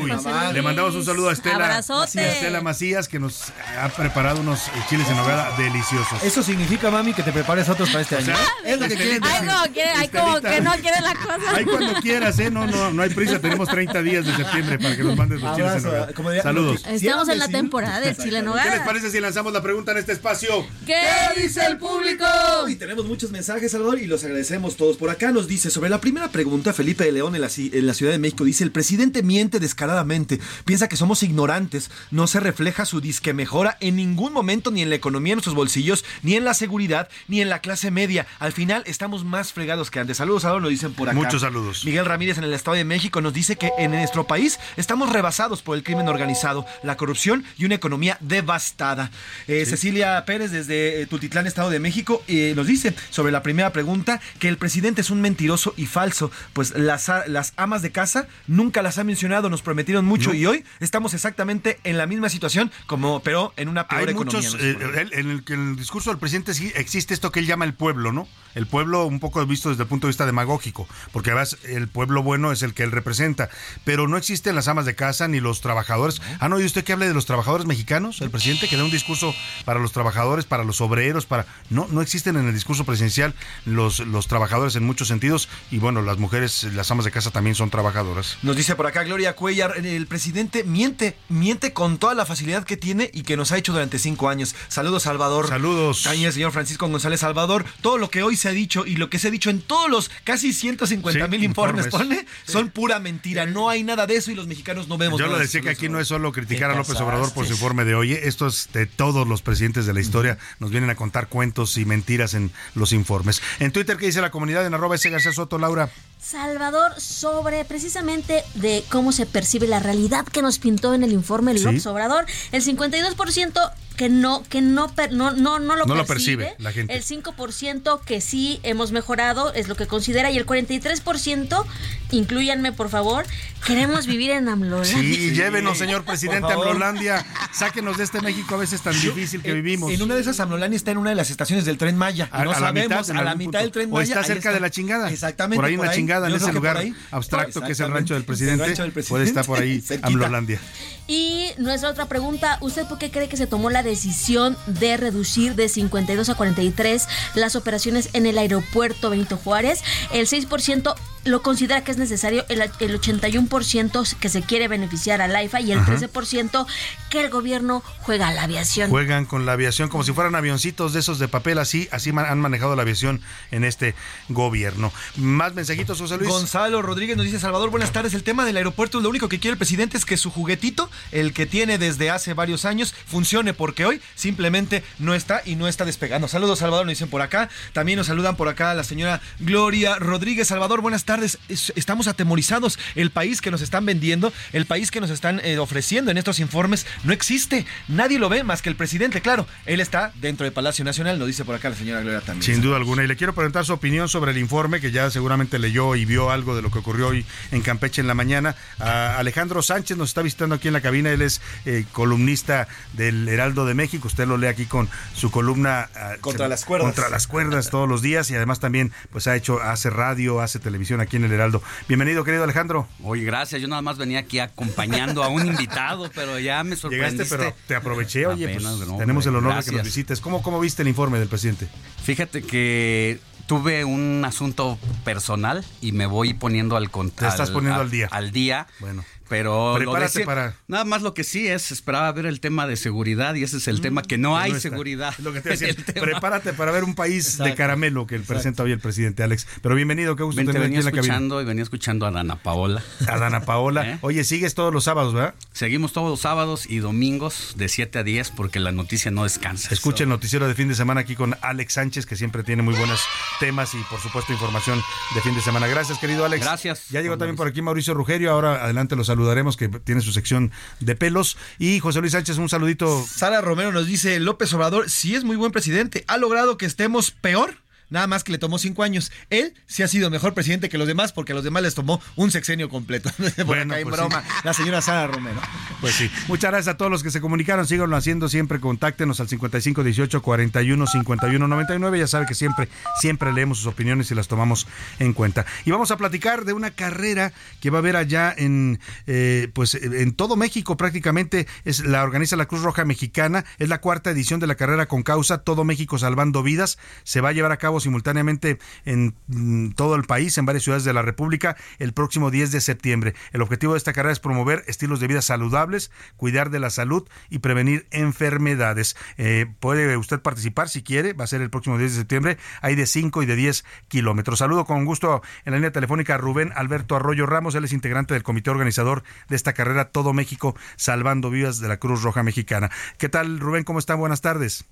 Uy,
José
le
Luis.
mandamos un saludo a Estela. A Estela Macías que nos ha preparado unos chiles en nogada deliciosos.
Eso significa, mami, que te prepares otros para este
O
año. es lo que quieren
Ay,
decir.
como, quiere, ay, como que no quiere la cosa.
Ahí cuando quieras, ¿eh? No, no, no hay prisa. Tenemos 30 días de septiembre para que nos mandes los chiles en nogada.
como diría-
Saludos.
Estamos en la temporada de chile en
¿Qué les
nogada.
parece si lanzamos la pregunta en este espacio?
¿Qué dice el público?
Y tenemos muchos mensajes, Salvador, y los agradecemos todos. Por acá nos dice, sobre la primera pregunta, Felipe de León en la, ci- en la Ciudad de México dice, el presidente miente descaradamente, piensa que somos ignorantes, no se refleja su disque mejora en ningún momento, ni en la economía, en nuestros bolsillos, ni en la seguridad, ni en la clase media. Al final estamos más fregados que antes. Saludos, Salvador, lo dicen por acá.
Muchos saludos.
Miguel Ramírez en el Estado de México nos dice que en nuestro país estamos rebasados por el crimen organizado, la corrupción y una economía devastada. Eh, Cecilia Pérez desde eh, Tultitlán, Estado de México, eh, nos dice sobre la primera pregunta que el presidente es un mentiroso y falso, pues las, las amas de casa nunca las ha mencionado, nos prometieron mucho
No.
y hoy estamos exactamente en la misma situación, como pero en una peor
Hay
economía.
muchos, eh, en, el, en el discurso del presidente sí existe esto que él llama el pueblo, ¿no? El pueblo un poco visto desde el punto de vista demagógico, porque además el pueblo bueno es el que él representa, pero no existen las amas de casa ni los trabajadores. ¿Han oído usted que hable de los trabajadores mexicanos? El presidente que da un discurso para los trabajadores, para los obreros, para... No, no existen en el discurso presidencial los, los trabajadores en muchos sentidos y bueno, las mujeres, las amas de casa también son trabajadoras.
Nos dice por acá Gloria Cuellar, el presidente miente, miente con toda la facilidad que tiene y que nos ha hecho durante cinco años. Saludos, Salvador.
Saludos.
También el señor Francisco González Salvador. Todo lo que hoy se ha dicho y lo que se ha dicho en todos los casi 150 mil
Sí,
informes,
informes.
pone, son pura mentira. No hay nada de eso y los mexicanos no vemos
Yo lo decía que aquí no es solo criticar a López Obrador por su informe de hoy. Esto es de todos los presidentes de la historia. Nos vienen a contar cuentos y mentiras en los informes. En Twitter, ¿qué dice la comunidad en arroba ese García Soto, Laura?
Salvador, sobre precisamente de cómo se percibe la realidad que nos pintó en el informe
Sí.
López Obrador, el 52% que no que no no no no lo
No lo
percibe,
percibe la gente.
el 5% que sí hemos mejorado es lo que considera y el 43% incluyanme por favor, queremos vivir en Amlolandia.
Sí, llévenos, señor presidente,
Por
a. Amlolandia. Sáquenos de este México a veces tan difícil que
En-
vivimos.
En una de esas, Amlolani está en una de las estaciones del Tren Maya. Y
A-
no
a la
sabemos,
mitad,
a la mitad del Tren
O
Maya.
está
ahí
cerca de la chingada.
Exactamente.
Por ahí en la chingada, en ese
por
lugar
ahí.
abstracto que es el rancho del
El
presidente.
rancho del
Puede estar por ahí. Amlolandia.
Y nuestra otra pregunta, ¿usted por qué cree que se tomó la decisión de reducir de 52 a 43 las operaciones en el aeropuerto Benito Juárez? El 6% lo considera que es necesario, el, el 81% que se quiere beneficiar al AIFA y el
Ajá.
13% que el gobierno juega a la aviación.
Juegan con la aviación como si fueran avioncitos de esos de papel, así, así han manejado la aviación en este gobierno. Más mensajitos, José Luis.
Gonzalo Rodríguez nos dice, Salvador, buenas tardes. El tema del aeropuerto, lo único que quiere el presidente es que su juguetito, el que tiene desde hace varios años, funcione, porque hoy simplemente no está y no está despegando. Saludos, Salvador, nos dicen por acá. También nos saludan por acá la señora Gloria Rodríguez. Salvador, buenas tardes. Es- Estamos atemorizados. El país que nos están vendiendo, el país que nos están eh, ofreciendo en estos informes, no existe. Nadie lo ve más que el presidente. Claro, él está dentro del Palacio Nacional, nos dice por acá la señora Gloria también.
Sin duda alguna. Y le quiero preguntar su opinión sobre el informe, que ya seguramente leyó y vio algo de lo que ocurrió hoy en Campeche en la mañana. A Alejandro Sánchez nos está visitando aquí en la cabina. Él es eh, columnista del Heraldo de México. Usted lo lee aquí con su columna ah,
Contra
se-
las cuerdas.
Contra las cuerdas todos los días. Y además también pues ha hecho, hace radio, hace televisión aquí en el Heraldo. Bienvenido, querido Alejandro.
Oye, gracias. Yo nada más venía aquí acompañando a un invitado, pero ya me sorprendiste.
Llegaste, pero te aproveché. Oye, pues,
Apenas, no,
tenemos el honor de que nos visites. ¿Cómo, ¿Cómo viste el informe del presidente?
Fíjate que tuve un asunto personal y me voy poniendo al con-
Te estás poniendo al día.
Al día.
Bueno.
Pero
Prepárate para-
nada más lo que sí es esperaba ver el tema de seguridad y ese es el tema que no
que
hay
no
seguridad.
Es lo que te iba a decir.
El tema.
Prepárate para ver un país de caramelo que presenta hoy el presidente Alex. Pero bienvenido, qué gusto
Ven, te
aquí
venía
en la cabina.
escuchando y venía escuchando a Dana Paola.
A Dana Paola.
¿Eh?
Oye, sigues todos los sábados, ¿verdad?
Seguimos todos los sábados y domingos de 7 a 10 porque la noticia no descansa.
Escucha el noticiero de fin de semana aquí con Alex Sánchez, que siempre tiene muy buenos temas y, por supuesto, información de fin de semana. Gracias, querido Alex.
Gracias.
Ya llegó también por aquí Mauricio Rugerio. Ahora adelante lo saludaremos, que tiene su sección de pelos. Y José Luis Sánchez, un saludito.
Sara Romero nos dice, López Obrador sí es muy buen presidente, ha logrado que estemos peor. Nada más que le tomó cinco años. Él sí ha sido mejor presidente que los demás porque a los demás les tomó un sexenio completo. Por
Bueno,
acá en
pues
broma,
sí.
la señora Sara Romero.
Pues sí. Muchas gracias a todos los que se comunicaron. Síganlo haciendo siempre. Contáctenos al 55 18 41 51 99. Ya sabe que siempre, siempre leemos sus opiniones y las tomamos en cuenta. Y vamos a platicar de una carrera que va a haber allá en, eh, pues, en todo México prácticamente. Es, la organiza la Cruz Roja Mexicana. Es la cuarta edición de la carrera con causa Todo México Salvando Vidas. Se va a llevar a cabo simultáneamente en mm, todo el país, en varias ciudades de la República, el próximo 10 de septiembre. El objetivo de esta carrera es promover estilos de vida saludables, cuidar de la salud y prevenir enfermedades. Eh, puede usted participar si quiere, va a ser el próximo 10 de septiembre. Hay de 5 y de 10 kilómetros. Saludo con gusto en la línea telefónica a Rubén Alberto Arroyo Ramos. Él es integrante del comité organizador de esta carrera Todo México Salvando Vidas de la Cruz Roja Mexicana. ¿Qué tal, Rubén? ¿Cómo están? Buenas tardes.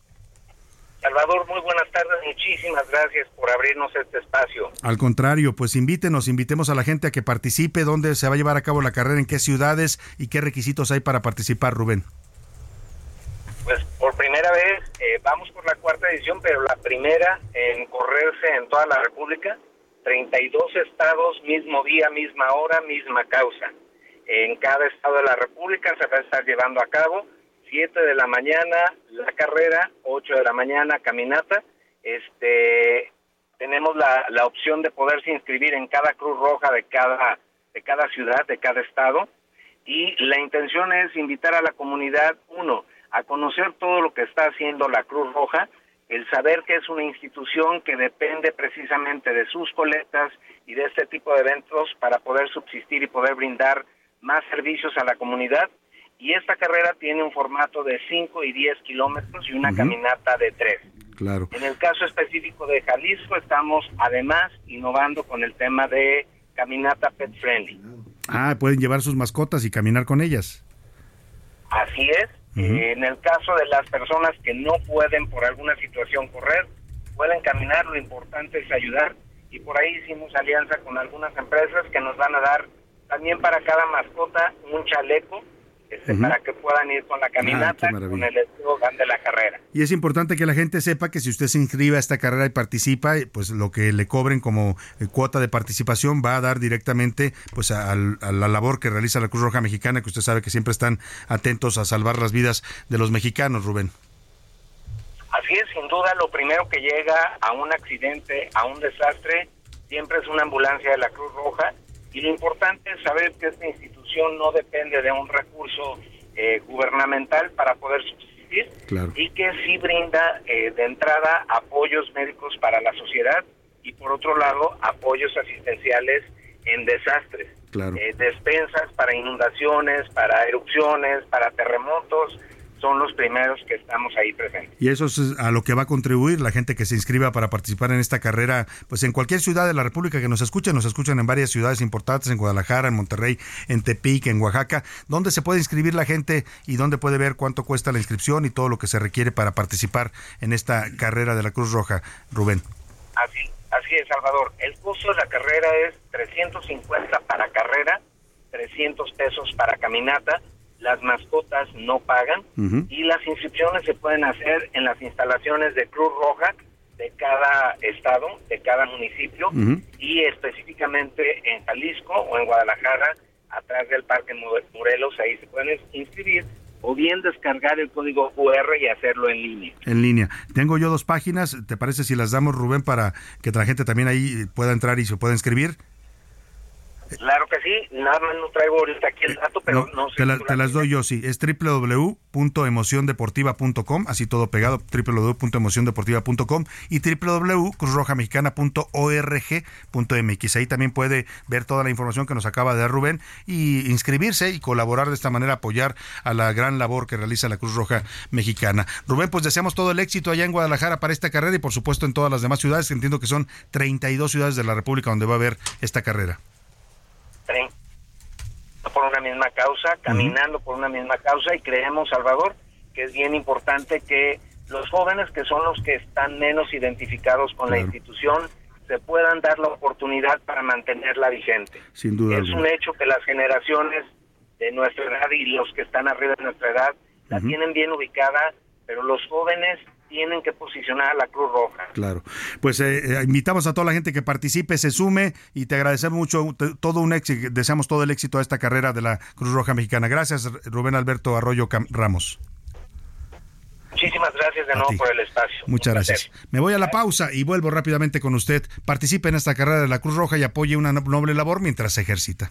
Salvador, muy buenas. Muchísimas gracias por abrirnos este espacio.
Al contrario, pues invítenos, invitemos a la gente a que participe, dónde se va a llevar a cabo la carrera, en qué ciudades y qué requisitos hay para participar, Rubén.
Pues por primera vez eh, vamos por la cuarta edición, pero la primera en correrse en toda la República. 32 estados, mismo día, misma hora, misma causa. En cada estado de la República se va a estar llevando a cabo 7 de la mañana la carrera, 8 de la mañana caminata. Este tenemos la, la opción de poderse inscribir en cada Cruz Roja de cada de cada ciudad, de cada estado. Y la intención es invitar a la comunidad uno a conocer todo lo que está haciendo la Cruz Roja, el saber que es una institución que depende precisamente de sus colectas y de este tipo de eventos para poder subsistir y poder brindar más servicios a la comunidad. Y esta carrera tiene un formato de 5 y 10 kilómetros y una caminata de 3.
Claro.
En el caso específico de Jalisco estamos además innovando con el tema de caminata pet friendly.
Ah, pueden llevar sus mascotas y caminar con ellas.
Así es. Eh, en el caso de las personas que no pueden por alguna situación correr, pueden caminar, lo importante es ayudar. Y por ahí hicimos alianza con algunas empresas que nos van a dar también para cada mascota un chaleco este, para que puedan ir con la caminata,
qué maravilla.
con el eslogan de la carrera.
Y es importante que la gente sepa que si usted se inscribe a esta carrera y participa, pues lo que le cobren como eh, cuota de participación va a dar directamente pues a, a la labor que realiza la Cruz Roja Mexicana, que usted sabe que siempre están atentos a salvar las vidas de los mexicanos, Rubén.
Así es, sin duda, lo primero que llega a un accidente, a un desastre, siempre es una ambulancia de la Cruz Roja. Y lo importante es saber que esta institución no depende de un recurso eh, gubernamental para poder subsistir
Claro.
y que sí brinda eh, de entrada apoyos médicos para la sociedad y por otro lado apoyos asistenciales en desastres.
Claro.
Eh, despensas para inundaciones, para erupciones, para terremotos, son los primeros que estamos ahí presentes.
Y eso es a lo que va a contribuir la gente que se inscriba para participar en esta carrera, pues en cualquier ciudad de la República que nos escuchen, nos escuchan en varias ciudades importantes, en Guadalajara, en Monterrey, en Tepic, en Oaxaca, ¿dónde se puede inscribir la gente y dónde puede ver cuánto cuesta la inscripción y todo lo que se requiere para participar en esta carrera de la Cruz Roja, Rubén?
Así, así es, Salvador. El costo de la carrera es 350 para carrera, 300 pesos para caminata. Las mascotas no pagan y las inscripciones se pueden hacer en las instalaciones de Cruz Roja de cada estado, de cada municipio y específicamente en Jalisco o en Guadalajara, atrás del Parque Mo- Morelos, ahí se pueden inscribir o bien descargar el código QR y hacerlo en línea.
En línea. Tengo yo dos páginas, ¿te parece si las damos, Rubén, para que la gente también ahí pueda entrar y se pueda inscribir?
Claro que sí, nada más no traigo ahorita aquí el dato, pero
No,
no sé.
te, la- te las doy yo, sí. Es www.emociondeportiva.com, así todo pegado, www.emociondeportiva.com y www.cruzrojamexicana.org.mx. Ahí también puede ver toda la información que nos acaba de dar Rubén y inscribirse y colaborar de esta manera, apoyar a la gran labor que realiza la Cruz Roja Mexicana. Rubén, pues deseamos todo el éxito allá en Guadalajara para esta carrera y por supuesto en todas las demás ciudades. Entiendo que son 32 ciudades de la República donde va a haber esta carrera.
Tren por una misma causa, caminando por una misma causa y creemos, Salvador, que es bien importante que los jóvenes que son los que están menos identificados con la institución se puedan dar la oportunidad para mantenerla vigente.
Sin duda
Es
alguna.
un hecho que las generaciones de nuestra edad y los que están arriba de nuestra edad la tienen bien ubicada, pero los jóvenes tienen que posicionar a la Cruz Roja.
Claro. Pues eh, eh, invitamos a toda la gente que participe, se sume y te agradecemos mucho te- todo un éxito, deseamos todo el éxito a esta carrera de la Cruz Roja Mexicana. Gracias, Rubén Alberto Arroyo Cam- Ramos.
Muchísimas gracias de nuevo por el espacio.
Muchas gracias. Me voy a la pausa y vuelvo rápidamente con usted. Participe en esta carrera de la Cruz Roja y apoye una no- noble labor mientras se ejercita.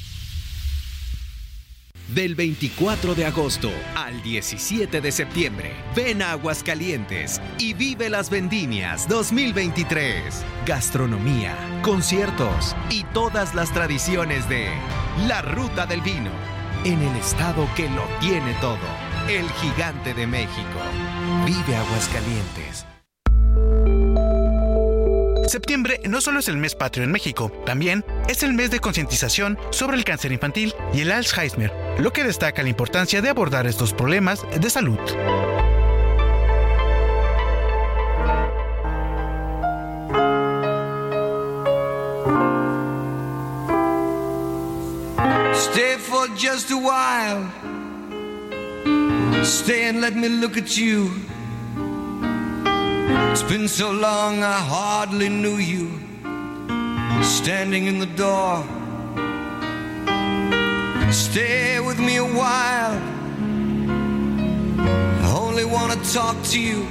Del 24 de agosto al 17 de septiembre, ven a Aguascalientes y vive las vendimias 2023. Gastronomía, conciertos y todas las tradiciones de la Ruta del Vino. En el estado que lo tiene todo, el gigante de México. Vive Aguascalientes.
Septiembre no solo es el mes patrio en México, también es el mes de concientización sobre el cáncer infantil y el Alzheimer, lo que destaca la importancia de abordar estos problemas de salud.
Stay for just a while. Stay and let me look at you. It's been so long I hardly knew you. Standing in the door. Stay with me a while. I only want to talk to you.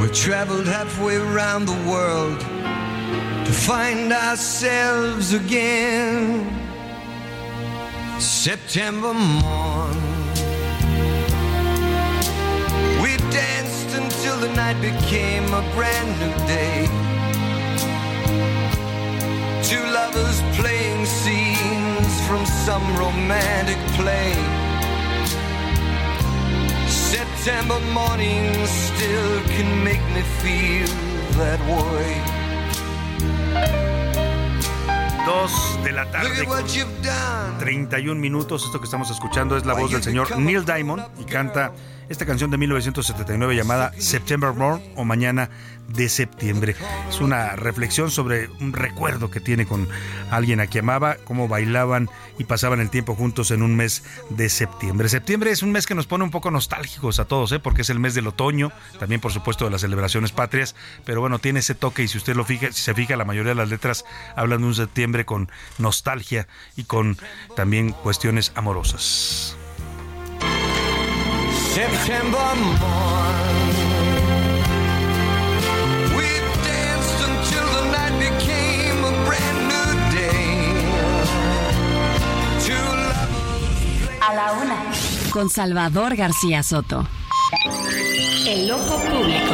We traveled halfway around the world. To find ourselves again. September morn. We danced until the night became a brand new day. Two lovers playing scenes from some romantic play. September mornings still can make me feel that way.
Dos de la tarde. con 31 minutos. Esto que estamos escuchando es la voz del señor Neil Diamond y canta esta canción de 1979 llamada September Morn o Mañana de Septiembre. Es una reflexión sobre un recuerdo que tiene con alguien a quien amaba, cómo bailaban y pasaban el tiempo juntos en un mes de septiembre. Septiembre es un mes que nos pone un poco nostálgicos a todos, ¿eh? porque es el mes del otoño, también por supuesto de las celebraciones patrias, pero bueno, tiene ese toque y si usted lo fija, si se fija, la mayoría de las letras hablan de un septiembre con nostalgia y con también cuestiones amorosas.
September morn. We danced until the night became a brand new day. Two lovers
A la una. Con Salvador García Soto. El ojo público.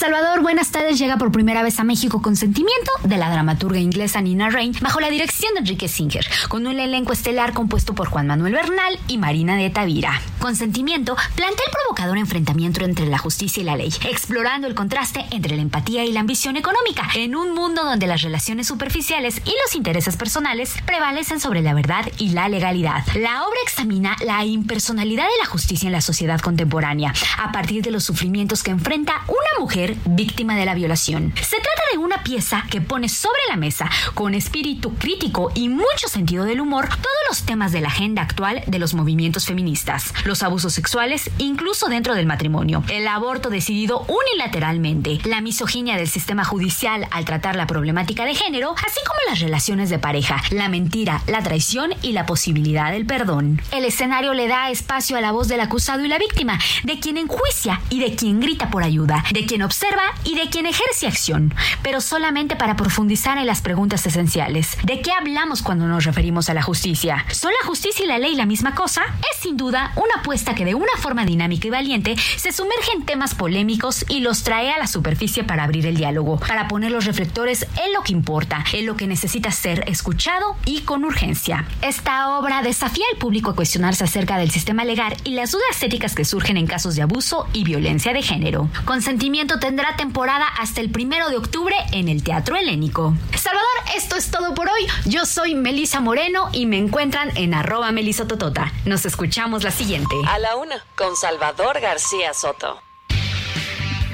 Salvador, buenas tardes, llega por primera vez a México con sentimiento de la dramaturga inglesa Nina Rain bajo la dirección de Enrique Singer, con un elenco estelar compuesto por Juan Manuel Bernal y Marina de Tavira. Consentimiento plantea el provocador enfrentamiento entre la justicia y la ley, explorando el contraste entre la empatía y la ambición económica, en un mundo donde las relaciones superficiales y los intereses personales prevalecen sobre la verdad y la legalidad. La obra examina la impersonalidad de la justicia en la sociedad contemporánea, a partir de los sufrimientos que enfrenta una mujer víctima de la violación. Se trata de una pieza que pone sobre la mesa, con espíritu crítico y mucho sentido del humor, todos los temas de la agenda actual de los movimientos feministas, los abusos sexuales, incluso dentro del matrimonio, el aborto decidido unilateralmente, la misoginia del sistema judicial al tratar la problemática de género, así como las relaciones de pareja, la mentira, la traición y la posibilidad del perdón. El escenario le da espacio a la voz del acusado y la víctima, de quien enjuicia y de quien grita por ayuda, de quien observa y de quien ejerce acción, pero solamente para profundizar en las preguntas esenciales. ¿De qué hablamos cuando nos referimos a la justicia? ¿Son la justicia y la ley la misma cosa? Es sin duda una apuesta que de una forma dinámica y valiente se sumerge en temas polémicos y los trae a la superficie para abrir el diálogo, para poner los reflectores en lo que importa, en lo que necesita ser escuchado y con urgencia. Esta obra desafía al público a cuestionarse acerca del sistema legal y las dudas éticas que surgen en casos de abuso y violencia de género. Consentimiento tendrá temporada hasta el primero de octubre en el Teatro Helénico. Salvador, esto es todo por hoy. Yo soy Melisa Moreno y me encuentran en arroba melisototota. Nos escuchamos la siguiente.
A la una, con Salvador García Soto.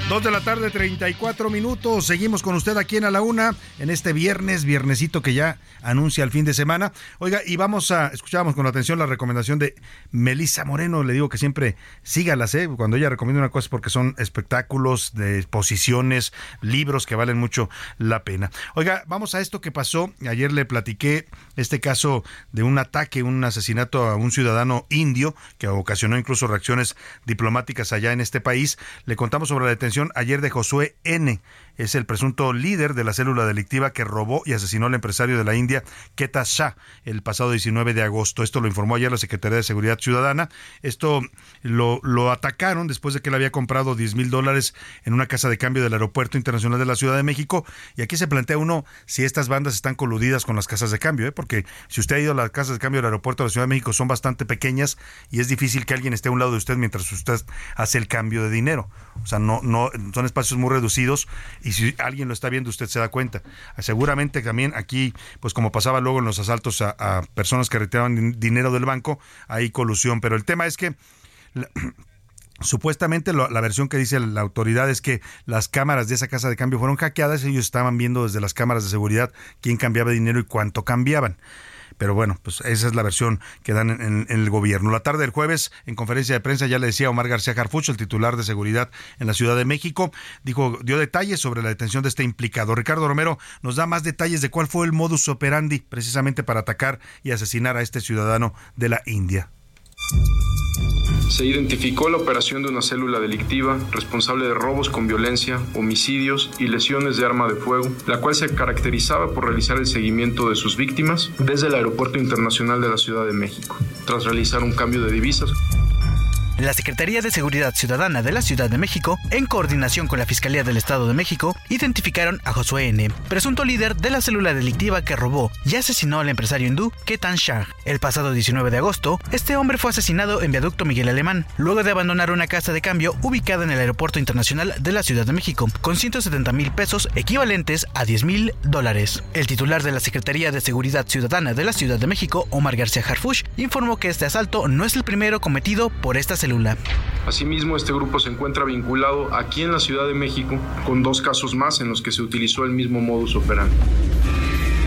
Dos de la tarde, 34 minutos. Seguimos con usted aquí en A la Una, en este viernes, viernesito que ya anuncia el fin de semana. Oiga, y vamos a, escuchábamos con atención la recomendación de Melissa Moreno. Le digo que siempre sígalas, ¿eh? Cuando ella recomienda una cosa porque son espectáculos, de exposiciones, libros que valen mucho la pena. Oiga, vamos a esto que pasó. Ayer le platiqué este caso de un ataque, un asesinato a un ciudadano indio que ocasionó incluso reacciones diplomáticas allá en este país. Le contamos sobre la detención ayer de Josué N. Es el presunto líder de la célula delictiva que robó y asesinó al empresario de la India, Keta Shah, el pasado 19 de agosto. Esto lo informó ayer la Secretaría de Seguridad Ciudadana. Esto lo, lo atacaron después de que él había comprado 10 mil dólares en una casa de cambio del Aeropuerto Internacional de la Ciudad de México. Y aquí se plantea uno si estas bandas están coludidas con las casas de cambio, ¿eh? porque si usted ha ido a las casas de cambio del Aeropuerto de la Ciudad de México son bastante pequeñas y es difícil que alguien esté a un lado de usted mientras usted hace el cambio de dinero. O sea, no, no, son espacios muy reducidos y si alguien lo está viendo usted se da cuenta. Seguramente también aquí, pues como pasaba luego en los asaltos a, personas que retiraban din- dinero del banco, hay colusión. Pero el tema es que Supuestamente lo- la versión que dice la autoridad es que las cámaras de esa casa de cambio fueron hackeadas y ellos estaban viendo desde las cámaras de seguridad quién cambiaba dinero y cuánto cambiaban. Pero bueno, pues esa es la versión que dan en, el gobierno. La tarde del jueves, en conferencia de prensa, ya le decía Omar García Harfuch, el titular de seguridad en la Ciudad de México, dijo, dio detalles sobre la detención de este implicado. Ricardo Romero nos da más detalles de cuál fue el modus operandi precisamente para atacar y asesinar a este ciudadano de la India.
Se identificó la operación de una célula delictiva responsable de robos con violencia, homicidios y lesiones de arma de fuego, la cual se caracterizaba por realizar el seguimiento de sus víctimas desde el Aeropuerto Internacional de la Ciudad de México, tras realizar un cambio de divisas.
La Secretaría de Seguridad Ciudadana de la Ciudad de México, en coordinación con la Fiscalía del Estado de México, identificaron a Josué N., presunto líder de la célula delictiva que robó y asesinó al empresario hindú Ketan Shah. El pasado 19 de agosto, este hombre fue asesinado en Viaducto Miguel Alemán, luego de abandonar una casa de cambio ubicada en el Aeropuerto Internacional de la Ciudad de México, con 170 mil pesos equivalentes a 10 mil dólares. El titular de la Secretaría de Seguridad Ciudadana de la Ciudad de México, Omar García Harfuch, informó que este asalto no es el primero cometido por esta
Asimismo, este grupo se encuentra vinculado aquí en la Ciudad de México con dos casos más en los que se utilizó el mismo modus operandi.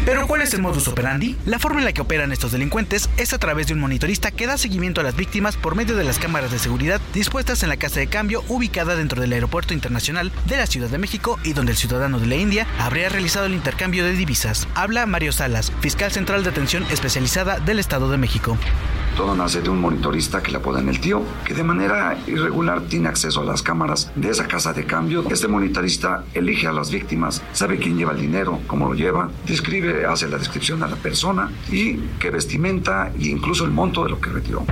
Pero ¿cuál es el modus operandi? La forma en la que operan estos delincuentes es a través de un monitorista que da seguimiento a las víctimas por medio de las cámaras de seguridad dispuestas en la casa de cambio ubicada dentro del Aeropuerto Internacional de la Ciudad de México y donde el ciudadano de la India habría realizado el intercambio de divisas. Habla Mario Salas, fiscal central de atención especializada del Estado de México.
Todo nace de un monitorista que le apodan el tío, que de manera irregular tiene acceso a las cámaras de esa casa de cambio. Este monitorista elige a las víctimas, sabe quién lleva el dinero, cómo lo lleva, describe, hace la descripción a la persona y qué vestimenta e incluso el monto de lo que retiró.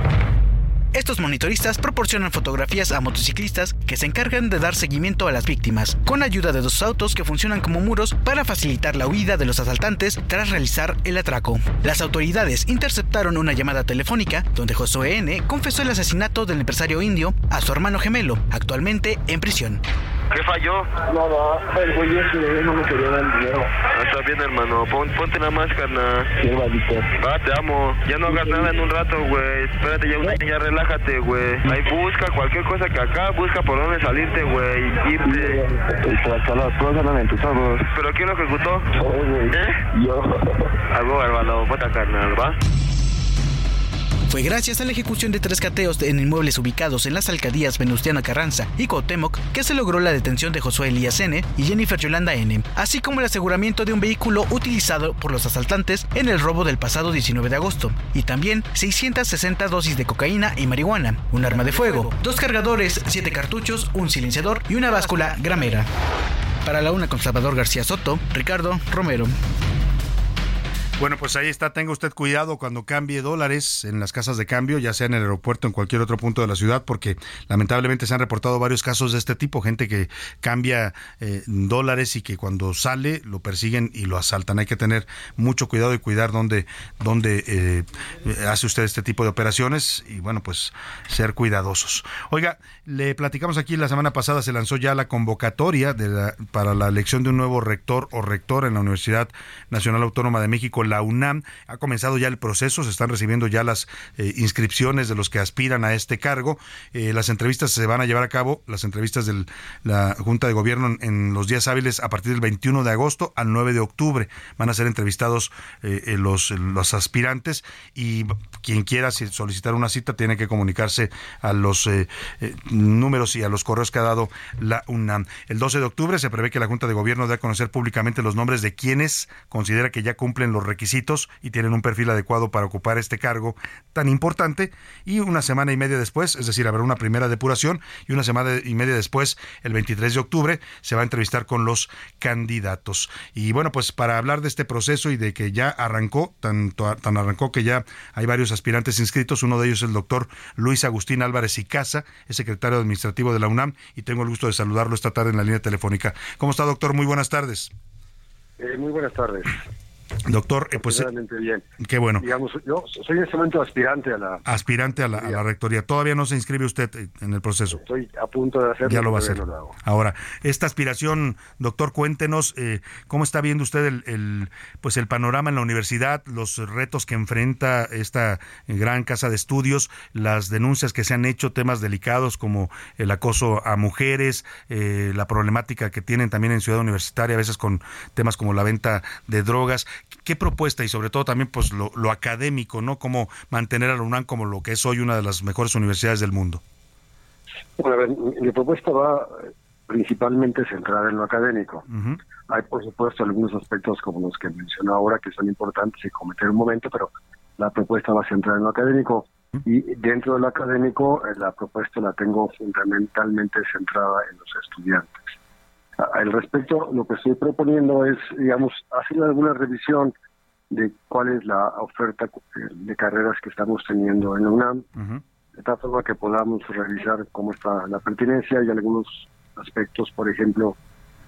Estos monitoristas proporcionan fotografías a motociclistas que se encargan de dar seguimiento a las víctimas, con ayuda de dos autos que funcionan como muros para facilitar la huida de los asaltantes tras realizar el atraco. Las autoridades interceptaron una llamada telefónica donde Josué N. confesó el asesinato del empresario indio a su hermano gemelo, actualmente en prisión.
¿Qué falló? Nada, el güey ese no me quería dar el dinero. Está bien, hermano. Pon- ponte nada más, carnal. Sí, Ah, te amo. Ya no hagas nada en un rato, güey. Espérate, ya, un año, ya relájate, güey. Ahí busca cualquier cosa que acá, busca por dónde salirte, güey. Irte. las cosas tus ojos. ¿Pero quién lo ejecutó? ¿Eh? Yo. Algo, hermano. Bota, carnal, ¿va?
Fue gracias a la ejecución de tres cateos en inmuebles ubicados en las alcaldías Venustiano Carranza y Cuauhtémoc que se logró la detención de Josué Elías N. y Jennifer Yolanda N., así como el aseguramiento de un vehículo utilizado por los asaltantes en el robo del pasado 19 de agosto, y también 660 dosis de cocaína y marihuana, un arma de fuego, dos cargadores, siete cartuchos, un silenciador y una báscula gramera. Para la una con Salvador García Soto, Ricardo Romero.
Bueno, pues ahí está. Tenga usted cuidado cuando cambie dólares en las casas de cambio, ya sea en el aeropuerto o en cualquier otro punto de la ciudad, porque lamentablemente se han reportado varios casos de este tipo. Gente que cambia eh, dólares y que cuando sale lo persiguen y lo asaltan. Hay que tener mucho cuidado y cuidar dónde, dónde eh, hace usted este tipo de operaciones y, bueno, pues ser cuidadosos. Oiga, le platicamos aquí la semana pasada, se lanzó ya la convocatoria de la- para la elección de un nuevo rector o rectora en la Universidad Nacional Autónoma de México, la UNAM. Ha comenzado ya el proceso, se están recibiendo ya las eh, inscripciones de los que aspiran a este cargo. Eh, las entrevistas se van a llevar a cabo, las entrevistas de la Junta de Gobierno en, los días hábiles a partir del 21 de agosto al 9 de octubre. Van a ser entrevistados eh, los, los aspirantes y quien quiera solicitar una cita tiene que comunicarse a los números y a los correos que ha dado la UNAM. El 12 de octubre se prevé que la Junta de Gobierno dé a conocer públicamente los nombres de quienes considera que ya cumplen los requisitos y tienen un perfil adecuado para ocupar este cargo tan importante y una semana y media después, es decir, habrá una primera depuración y una semana y media después, el 23 de octubre, se va a entrevistar con los candidatos. Y bueno, pues para hablar de este proceso y de que ya arrancó, tanto, tan arrancó que ya hay varios aspirantes inscritos, uno de ellos es el doctor Luis Agustín Álvarez y Casa, es secretario administrativo de la UNAM y tengo el gusto de saludarlo esta tarde en la línea telefónica. ¿Cómo está, doctor? Muy buenas tardes.
Eh, muy buenas tardes.
Doctor, eh, pues eh,
Realmente bien.
qué bueno.
Digamos, yo soy en este momento aspirante a la.
Aspirante a la, a la rectoría. Todavía no se inscribe usted eh, en el proceso.
Estoy a punto de hacerlo.
Ya lo va a hacer.
no.
Ahora, esta aspiración, doctor, cuéntenos eh, cómo está viendo usted el, el, pues el panorama en la universidad, los retos que enfrenta esta gran casa de estudios, las denuncias que se han hecho, temas delicados como el acoso a mujeres, eh, la problemática que tienen también en Ciudad Universitaria, a veces con temas como la venta de drogas. ¿Qué propuesta y sobre todo también pues lo, lo académico, ¿no? Cómo mantener a la UNAM como lo que es hoy una de las mejores universidades del mundo.
Bueno, a ver, mi, propuesta va principalmente centrada en lo académico. Hay, por supuesto, algunos aspectos como los que mencionó ahora que son importantes y cometer un momento, pero la propuesta va a centrar en lo académico. Y dentro de lo académico, eh, la propuesta la tengo fundamentalmente centrada en los estudiantes. Al respecto, lo que estoy proponiendo es, digamos, hacer alguna revisión de cuál es la oferta eh, de carreras que estamos teniendo en la UNAM, de tal forma que podamos revisar cómo está la pertinencia. Y algunos aspectos, por ejemplo,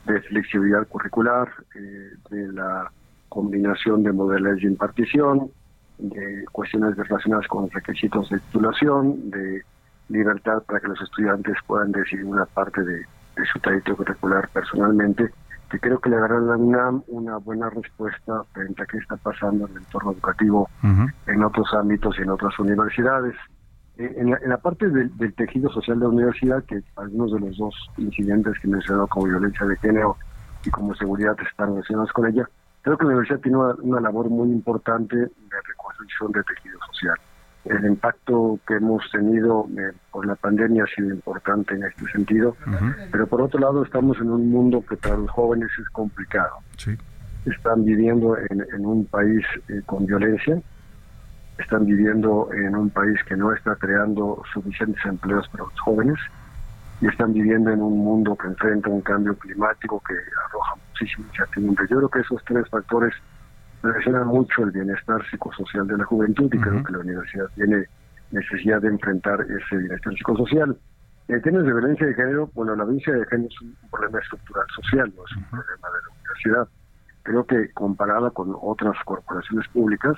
de flexibilidad curricular, eh, de la combinación de modelos de impartición, de cuestiones relacionadas con requisitos de titulación, de libertad para que los estudiantes puedan decidir una parte de, de su trayecto curricular personalmente, que creo que le darán a la UNAM una buena respuesta frente a qué está pasando en el entorno educativo en otros ámbitos y en otras universidades. Eh, En la, en la parte del, del tejido social de la universidad, que algunos de los dos incidentes que mencionó como violencia de género y como seguridad están relacionados con ella, creo que la universidad tiene una, una labor muy importante de reconstrucción de tejido social. El impacto que hemos tenido eh, por la pandemia ha sido importante en este sentido, pero por otro lado estamos en un mundo que para los jóvenes es complicado. Están viviendo en, en un país eh, con violencia, están viviendo en un país que no está creando suficientes empleos para los jóvenes. Y están viviendo en un mundo que enfrenta un cambio climático que arroja muchísima incertidumbre. Yo creo que esos tres factores relacionan mucho el bienestar psicosocial de la juventud y creo que la universidad tiene necesidad de enfrentar ese bienestar psicosocial. En términos de violencia de género, bueno, la violencia de género es un problema estructural social, no es un problema de la universidad. Creo que comparada con otras corporaciones públicas,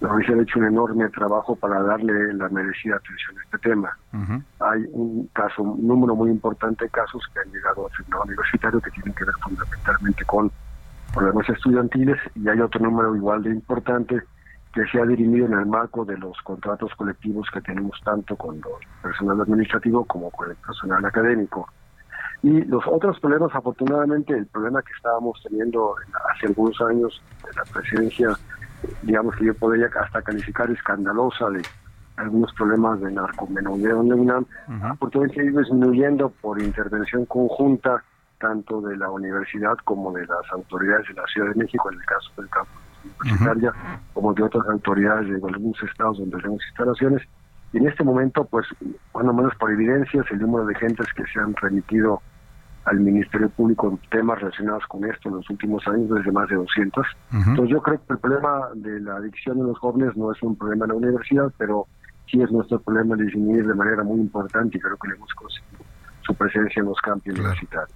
la universidad ha hecho un enorme trabajo para darle la merecida atención a este tema. Hay un caso, un número muy importante de casos que han llegado al tribunal universitario que tienen que ver fundamentalmente con problemas estudiantiles y hay otro número igual de importante que se ha dirimido en el marco de los contratos colectivos que tenemos tanto con el personal administrativo como con el personal académico. Y los otros problemas, afortunadamente, el problema que estábamos teniendo hace algunos años de la presidencia, digamos que yo podría hasta calificar escandalosa de algunos problemas de narcomenudeo en la UNAM, afortunadamente ha ido disminuyendo por intervención conjunta tanto de la universidad como de las autoridades de la Ciudad de México, en el caso del campus universitaria, como de otras autoridades de algunos estados donde tenemos instalaciones. Y en este momento, pues, bueno, menos por evidencias, el número de gentes que se han remitido al Ministerio Público en temas relacionados con esto en los últimos años es de más de 200. Entonces yo creo que el problema de la adicción en los jóvenes no es un problema en la universidad, pero sí es nuestro problema disminuir de manera muy importante y creo que le hemos conseguido su presencia en los campos universitarios.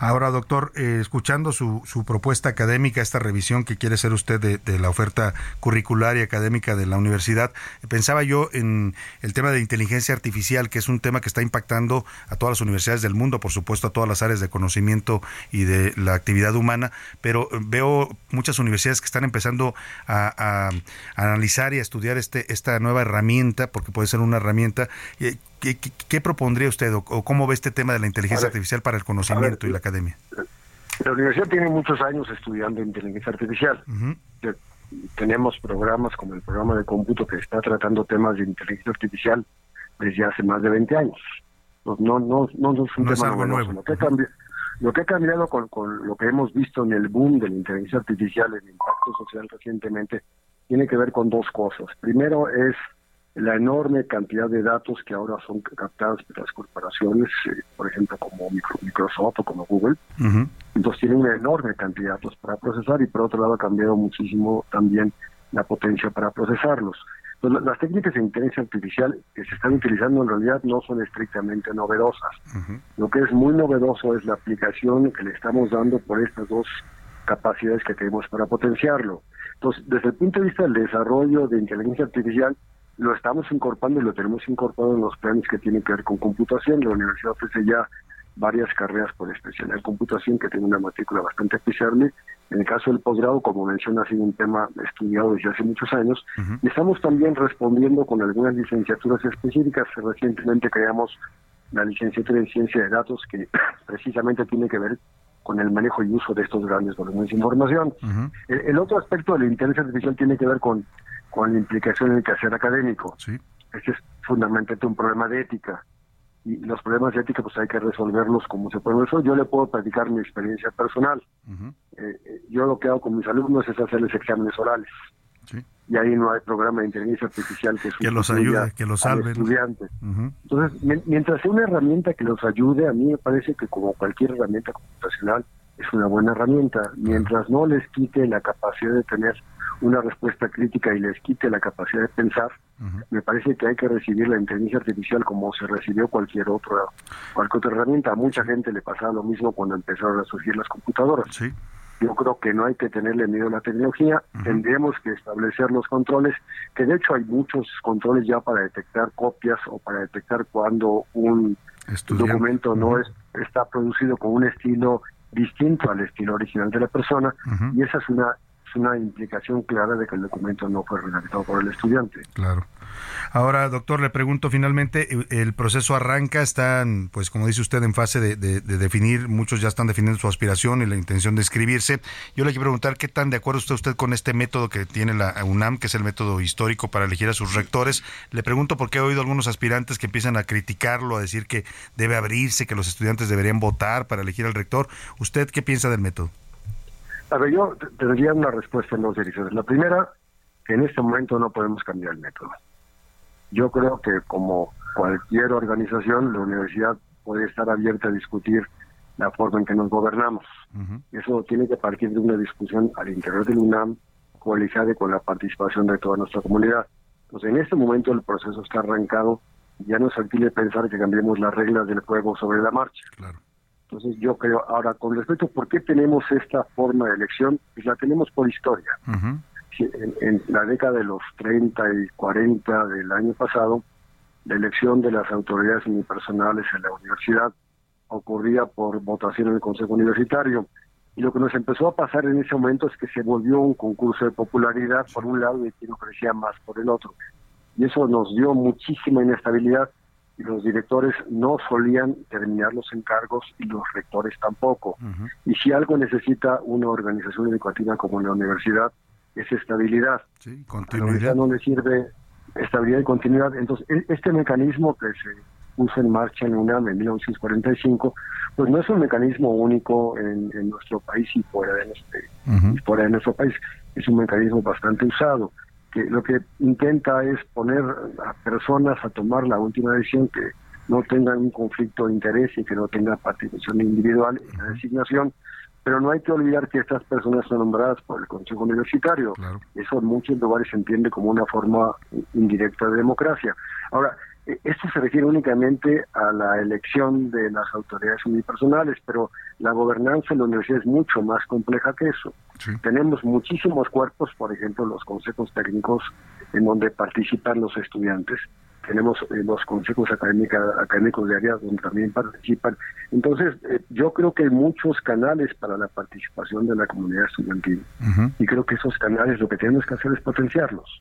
Ahora, doctor, eh, escuchando su, su propuesta académica, esta revisión que quiere hacer usted de, de la oferta curricular y académica de la universidad, pensaba yo en el tema de inteligencia artificial, que es un tema que está impactando a todas las universidades del mundo, por supuesto a todas las áreas de conocimiento y de la actividad humana, pero eh, veo muchas universidades que están empezando a, a- a analizar y a estudiar este, esta nueva herramienta, porque puede ser una herramienta. eh, ¿Qué, qué- qué propondría usted o, o cómo ve este tema de la inteligencia
ver,
artificial para el conocimiento y la academia?
La universidad tiene muchos años estudiando inteligencia artificial. Ya Tenemos programas como el programa de cómputo que está tratando temas de inteligencia artificial desde hace más de 20 años. No, no, no, no, no es un
No es
tema
algo
novedoso.
nuevo.
Lo que ha cambiado, lo que ha cambiado con, con lo que hemos visto en el boom de la inteligencia artificial, el impacto social recientemente, tiene que ver con dos cosas. Primero es la enorme cantidad de datos que ahora son captados por las corporaciones, eh, por ejemplo, como Micro- Microsoft o como Google. Entonces tiene una enorme cantidad de datos para procesar y por otro lado ha cambiado muchísimo también la potencia para procesarlos. Entonces, la- las técnicas de inteligencia artificial que se están utilizando en realidad no son estrictamente novedosas. Lo que es muy novedoso es la aplicación que le estamos dando por estas dos capacidades que tenemos para potenciarlo. Entonces, desde el punto de vista del desarrollo de inteligencia artificial, lo estamos incorporando y lo tenemos incorporado en los planes que tienen que ver con computación. La universidad ofrece ya varias carreras por especialidad en computación que tiene una matrícula bastante apreciable. En el caso del posgrado, como menciona, ha sido un tema estudiado desde hace muchos años. Y estamos también respondiendo con algunas licenciaturas específicas. Recientemente creamos la licenciatura en ciencia de datos que precisamente tiene que ver con el manejo y uso de estos grandes volúmenes de información. el, el otro aspecto de la inteligencia artificial tiene que ver con, con la implicación en el quehacer académico. Este es fundamentalmente un problema de ética. Y los problemas de ética pues hay que resolverlos como se puede resolver. Yo le puedo platicar mi experiencia personal. Eh, eh, yo lo que hago con mis alumnos es hacerles exámenes orales. Y ahí no hay programa de inteligencia artificial que,
Que los ayude, que los
al
salve. ¿no?
estudiante.
Ujú.
Entonces, mi- mientras sea una herramienta que los ayude, a mí me parece que como cualquier herramienta computacional es una buena herramienta. Mientras no les quite la capacidad de tener una respuesta crítica y les quite la capacidad de pensar, me parece que hay que recibir la inteligencia artificial como se recibió cualquier otra cualquier otra herramienta. A mucha gente le pasaba lo mismo cuando empezaron a surgir las computadoras. Yo creo que no hay que tenerle miedo a la tecnología, tendríamos que establecer los controles, que de hecho hay muchos controles ya para detectar copias o para detectar cuando un documento no es está producido con un estilo distinto al estilo original de la persona y esa es una es una implicación clara de que el documento no fue redactado por el estudiante.
Claro. Ahora, doctor, le pregunto finalmente, eh, el proceso arranca, están, pues como dice usted, en fase de, de- de definir, muchos ya están definiendo su aspiración y la intención de inscribirse. Yo le quiero preguntar qué tan de acuerdo está usted con este método que tiene la UNAM, que es el método histórico para elegir a sus rectores. Le pregunto porque he oído algunos aspirantes que empiezan a criticarlo, a decir que debe abrirse, que los estudiantes deberían votar para elegir al rector. ¿Usted qué piensa del método?
A ver, yo te- tendría una respuesta en dos direcciones. La primera, que en este momento no podemos cambiar el método. Yo creo que como cualquier organización, la universidad puede estar abierta a discutir la forma en que nos gobernamos. Eso tiene que partir de una discusión al interior del UNAM, coalizada y con la participación de toda nuestra comunidad. Entonces, en este momento el proceso está arrancado, ya no es factible pensar que cambiemos las reglas del juego sobre la marcha. Entonces, yo creo, ahora, con respecto a por qué tenemos esta forma de elección, pues la tenemos por historia. Sí, En, en la década de los 30 y 40 del año pasado, la elección de las autoridades unipersonales en la universidad ocurría por votación en el Consejo Universitario. Y lo que nos empezó a pasar en ese momento es que se volvió un concurso de popularidad por un lado y quien ofrecía más por el otro. Y eso nos dio muchísima inestabilidad los directores no solían terminar los encargos y los rectores tampoco. Y si algo necesita una organización educativa como la universidad, es estabilidad. A la
continuidad.
no le sirve estabilidad y continuidad. Entonces, e- este mecanismo que se puso en marcha en UNAM en 1945, pues no es un mecanismo único en, en nuestro país y fuera de, nuestro, y fuera de nuestro país. Es un mecanismo bastante usado, que lo que intenta es poner a personas a tomar la última decisión que no tengan un conflicto de interés y que no tengan participación individual en la designación, pero no hay que olvidar que estas personas son nombradas por el Consejo Universitario. Eso en muchos lugares se entiende como una forma indirecta de democracia. Ahora, esto se refiere únicamente a la elección de las autoridades unipersonales, pero la gobernanza en la universidad es mucho más compleja que eso. Tenemos muchísimos cuerpos, por ejemplo, los consejos técnicos en donde participan los estudiantes. Tenemos eh, los consejos académicos de área donde también participan. Entonces, eh, yo creo que hay muchos canales para la participación de la comunidad estudiantil y creo que esos canales lo que tenemos que hacer es potenciarlos.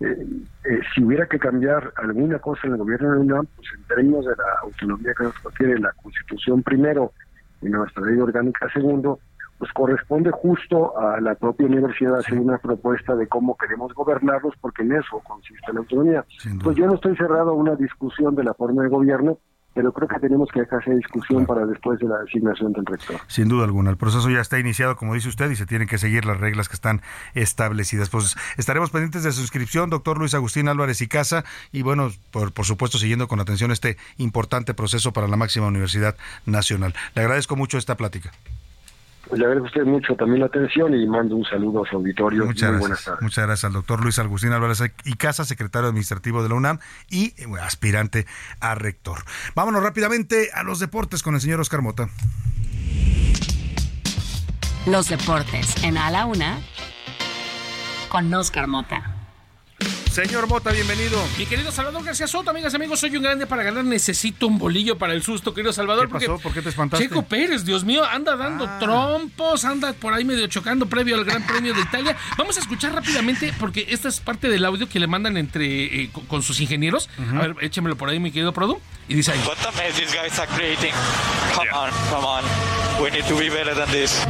Eh, eh, si hubiera que cambiar alguna cosa en el gobierno de la UNAM, pues en términos de la autonomía que nos confiere la Constitución primero y nuestra ley orgánica segundo, pues corresponde justo a la propia universidad hacer una propuesta de cómo queremos gobernarlos, porque en eso consiste la autonomía. Pues yo no estoy cerrado a una discusión de la forma de gobierno, pero creo que tenemos que dejar esa discusión para después de la designación del rector.
Sin duda alguna, el proceso ya está iniciado, como dice usted, y se tienen que seguir las reglas que están establecidas. Pues estaremos pendientes de su inscripción, doctor Luis Agustín Álvarez y Casa, y bueno, por, por supuesto, siguiendo con atención este importante proceso para la máxima universidad nacional. Le agradezco mucho esta plática.
Pues le agradezco a usted mucho también la atención y mando un saludo a su auditorio.
Muchas
Muy
gracias.
buenas tardes.
Muchas gracias al doctor Luis Agustín Álvarez y Casa, secretario administrativo de la UNAM y aspirante a rector. Vámonos rápidamente a los deportes con el señor Oscar Mota.
Los deportes en A la Una con Oscar Mota.
Señor Mota, bienvenido.
Mi querido Salvador García Soto, amigas y amigos, soy un grande para ganar. Necesito un bolillo para el susto, querido Salvador.
¿Qué pasó? ¿Por qué te espantaste?
Checo Pérez, Dios mío, anda dando
Ah.
trompos, anda por ahí medio chocando previo al Gran Premio de Italia. Vamos a escuchar rápidamente, porque esta es parte del audio que le mandan entre eh, con, con sus ingenieros. A ver, échemelo por ahí, mi querido Produ. Y dice ahí.
What the mess these guys are creating? Come on, come on. We need to be better than this.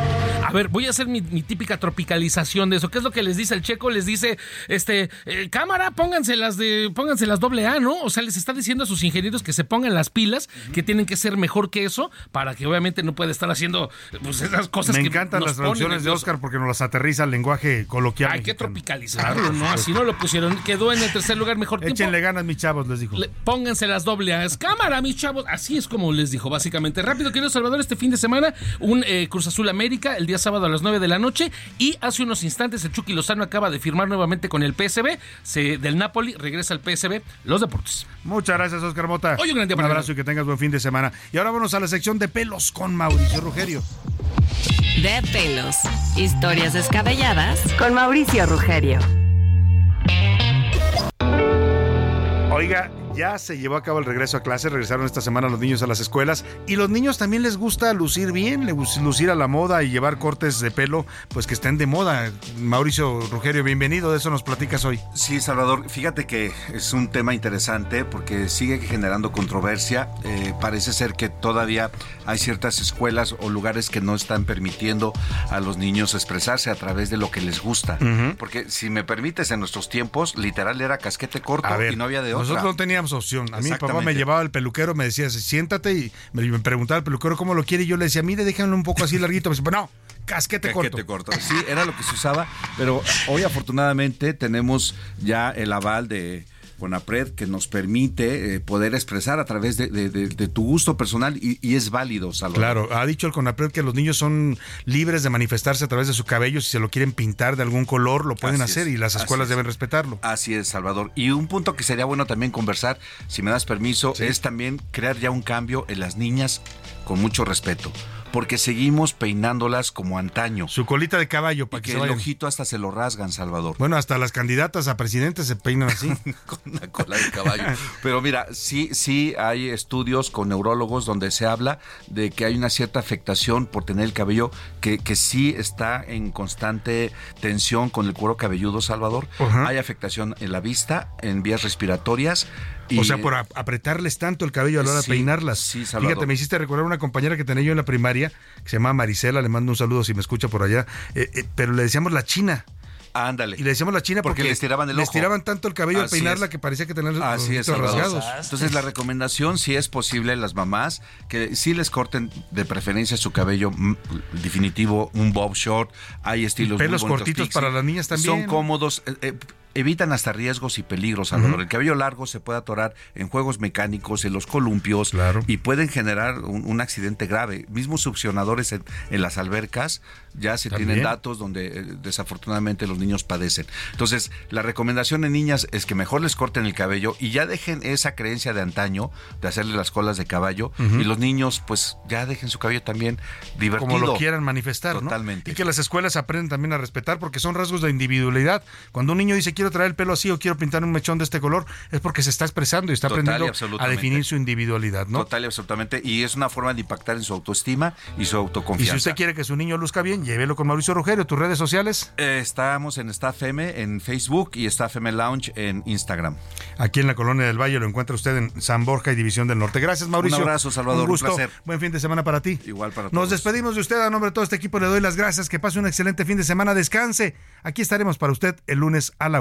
A ver, voy a hacer mi, mi típica tropicalización de eso. ¿Qué es lo que les dice el checo? Les dice, este, eh, cámara, pónganse las de, pónganse las doble A, ¿no? O sea, les está diciendo a sus ingenieros que se pongan las pilas, que tienen que ser mejor que eso, para que obviamente no pueda estar haciendo pues, esas cosas
Me
que
encantan
nos
las
ponen
traducciones de. Oscar porque nos las aterriza al lenguaje coloquial.
Hay que tropicalizarlo, ¿no? Así no lo pusieron. Quedó en el tercer lugar mejor tiempo.
Échenle ganas, mis chavos, les dijo.
Le- pónganse las doble A's. Cámara, mis chavos. Así es como les dijo, básicamente. Rápido, querido Salvador, este fin de semana, un eh, Cruz Azul América, el día sábado a las 9 de la noche. Y hace unos instantes, el Chucky Lozano acaba de firmar nuevamente con el PSB. Se, del Napoli regresa al PSB. Los deportes.
Muchas gracias, Oscar Mota.
Oye, un gran día para
abrazo y que tengas buen fin de semana. Y ahora vamos a la sección de pelos con Mauricio Rugerio.
De pelos. Historias descabelladas con Mauricio Rugerio.
Oiga, ya se llevó a cabo el regreso a clase, regresaron esta semana los niños a las escuelas y los niños también les gusta lucir bien, lucir a la moda y llevar cortes de pelo, pues que estén de moda. Mauricio Rugerio, bienvenido, de eso nos platicas hoy.
Sí, Salvador, fíjate que es un tema interesante porque sigue generando controversia. Eh, parece ser que todavía hay ciertas escuelas o lugares que no están permitiendo a los niños expresarse a través de lo que les gusta. Porque si me permites, en nuestros tiempos, literal era casquete corto
ver,
y no había de otra.
nosotros no teníamos opción. A mí mi papá me llevaba al peluquero, me decía, siéntate y me, preguntaba el peluquero cómo lo quiere y yo le decía, mire, déjame un poco así larguito. Me decía, no, casquete,
Casquete
corto.
corto. Sí, era lo que se usaba, pero hoy afortunadamente tenemos ya el aval de Conapred que nos permite eh, poder expresar a través de, de- de- de tu gusto personal y, y es válido, Salvador.
Claro, ha dicho el CONAPRED que los niños son libres de manifestarse a través de su cabello. Si se lo quieren pintar de algún color, lo pueden
Así
hacer
es,
y las escuelas
es.
deben respetarlo.
Así es, Salvador. Y un punto que sería bueno también conversar, si me das permiso, es también crear ya un cambio en las niñas con mucho respeto. Porque seguimos peinándolas como antaño.
Su colita de caballo para
Y
que,
el ojito hasta se lo rasgan, Salvador.
Bueno, hasta las candidatas a presidente se peinan así.
con una cola de caballo. Pero mira, sí, sí hay estudios con neurólogos donde se habla de que hay una cierta afectación por tener el cabello que, que sí está en constante tensión con el cuero cabelludo, Salvador. Hay afectación en la vista, en vías respiratorias. Y,
o sea, por ap- apretarles tanto el cabello a la hora
Sí,
de peinarlas.
sí.
Fíjate, me hiciste recordar una compañera que tenía yo en la primaria, que se llama Marisela, le mando un saludo si me escucha por allá, eh, eh, pero le decíamos la china.
Ándale.
Y le decíamos la china porque,
Porque les tiraban el
les
ojo.
tiraban tanto el cabello al
Así
peinarla
es.
que parecía que tenían los
Así es,
rasgados.
Entonces la recomendación, si es posible, las mamás, que sí les corten de preferencia su cabello mm, definitivo, un bob short, hay estilos muy
Pelos
bonitos,
cortitos
pixie.
para las niñas también.
Son cómodos, eh, eh, evitan hasta riesgos y peligros, Salvador. El cabello largo se puede atorar en juegos mecánicos, en los columpios, y pueden generar un, un accidente grave. Mismos succionadores en, en las albercas, ya se
También.
tienen datos donde eh, desafortunadamente los niños padecen. Entonces, la recomendación en niñas es que mejor les corten el cabello y ya dejen esa creencia de antaño de hacerle las colas de caballo y los niños pues ya dejen su cabello también divertido.
como lo quieran manifestar, ¿no?
Totalmente.
Y que las escuelas aprenden también a respetar porque son rasgos de individualidad. Cuando un niño dice quiero traer el pelo así o quiero pintar un mechón de este color, es porque se está expresando y está
Total y
aprendiendo a definir su individualidad, ¿no?
Total y absolutamente. Y es una forma de impactar en su autoestima y su
Y
autoconfianza.
si usted quiere que su niño luzca bien, llévelo con Mauricio Rogerio, tus redes sociales.
Eh, estamos en Staff M en Facebook y Staff M Lounge en Instagram.
Aquí en la Colonia del Valle lo encuentra usted en San Borja y División del Norte. Gracias, Mauricio.
Un abrazo, Salvador,
Un
un placer.
Buen fin de semana para ti.
Igual para
Nos
todos.
despedimos de usted. A nombre de todo este equipo le doy las gracias. Que pase un excelente fin de semana. Descanse. Aquí estaremos para usted el lunes a la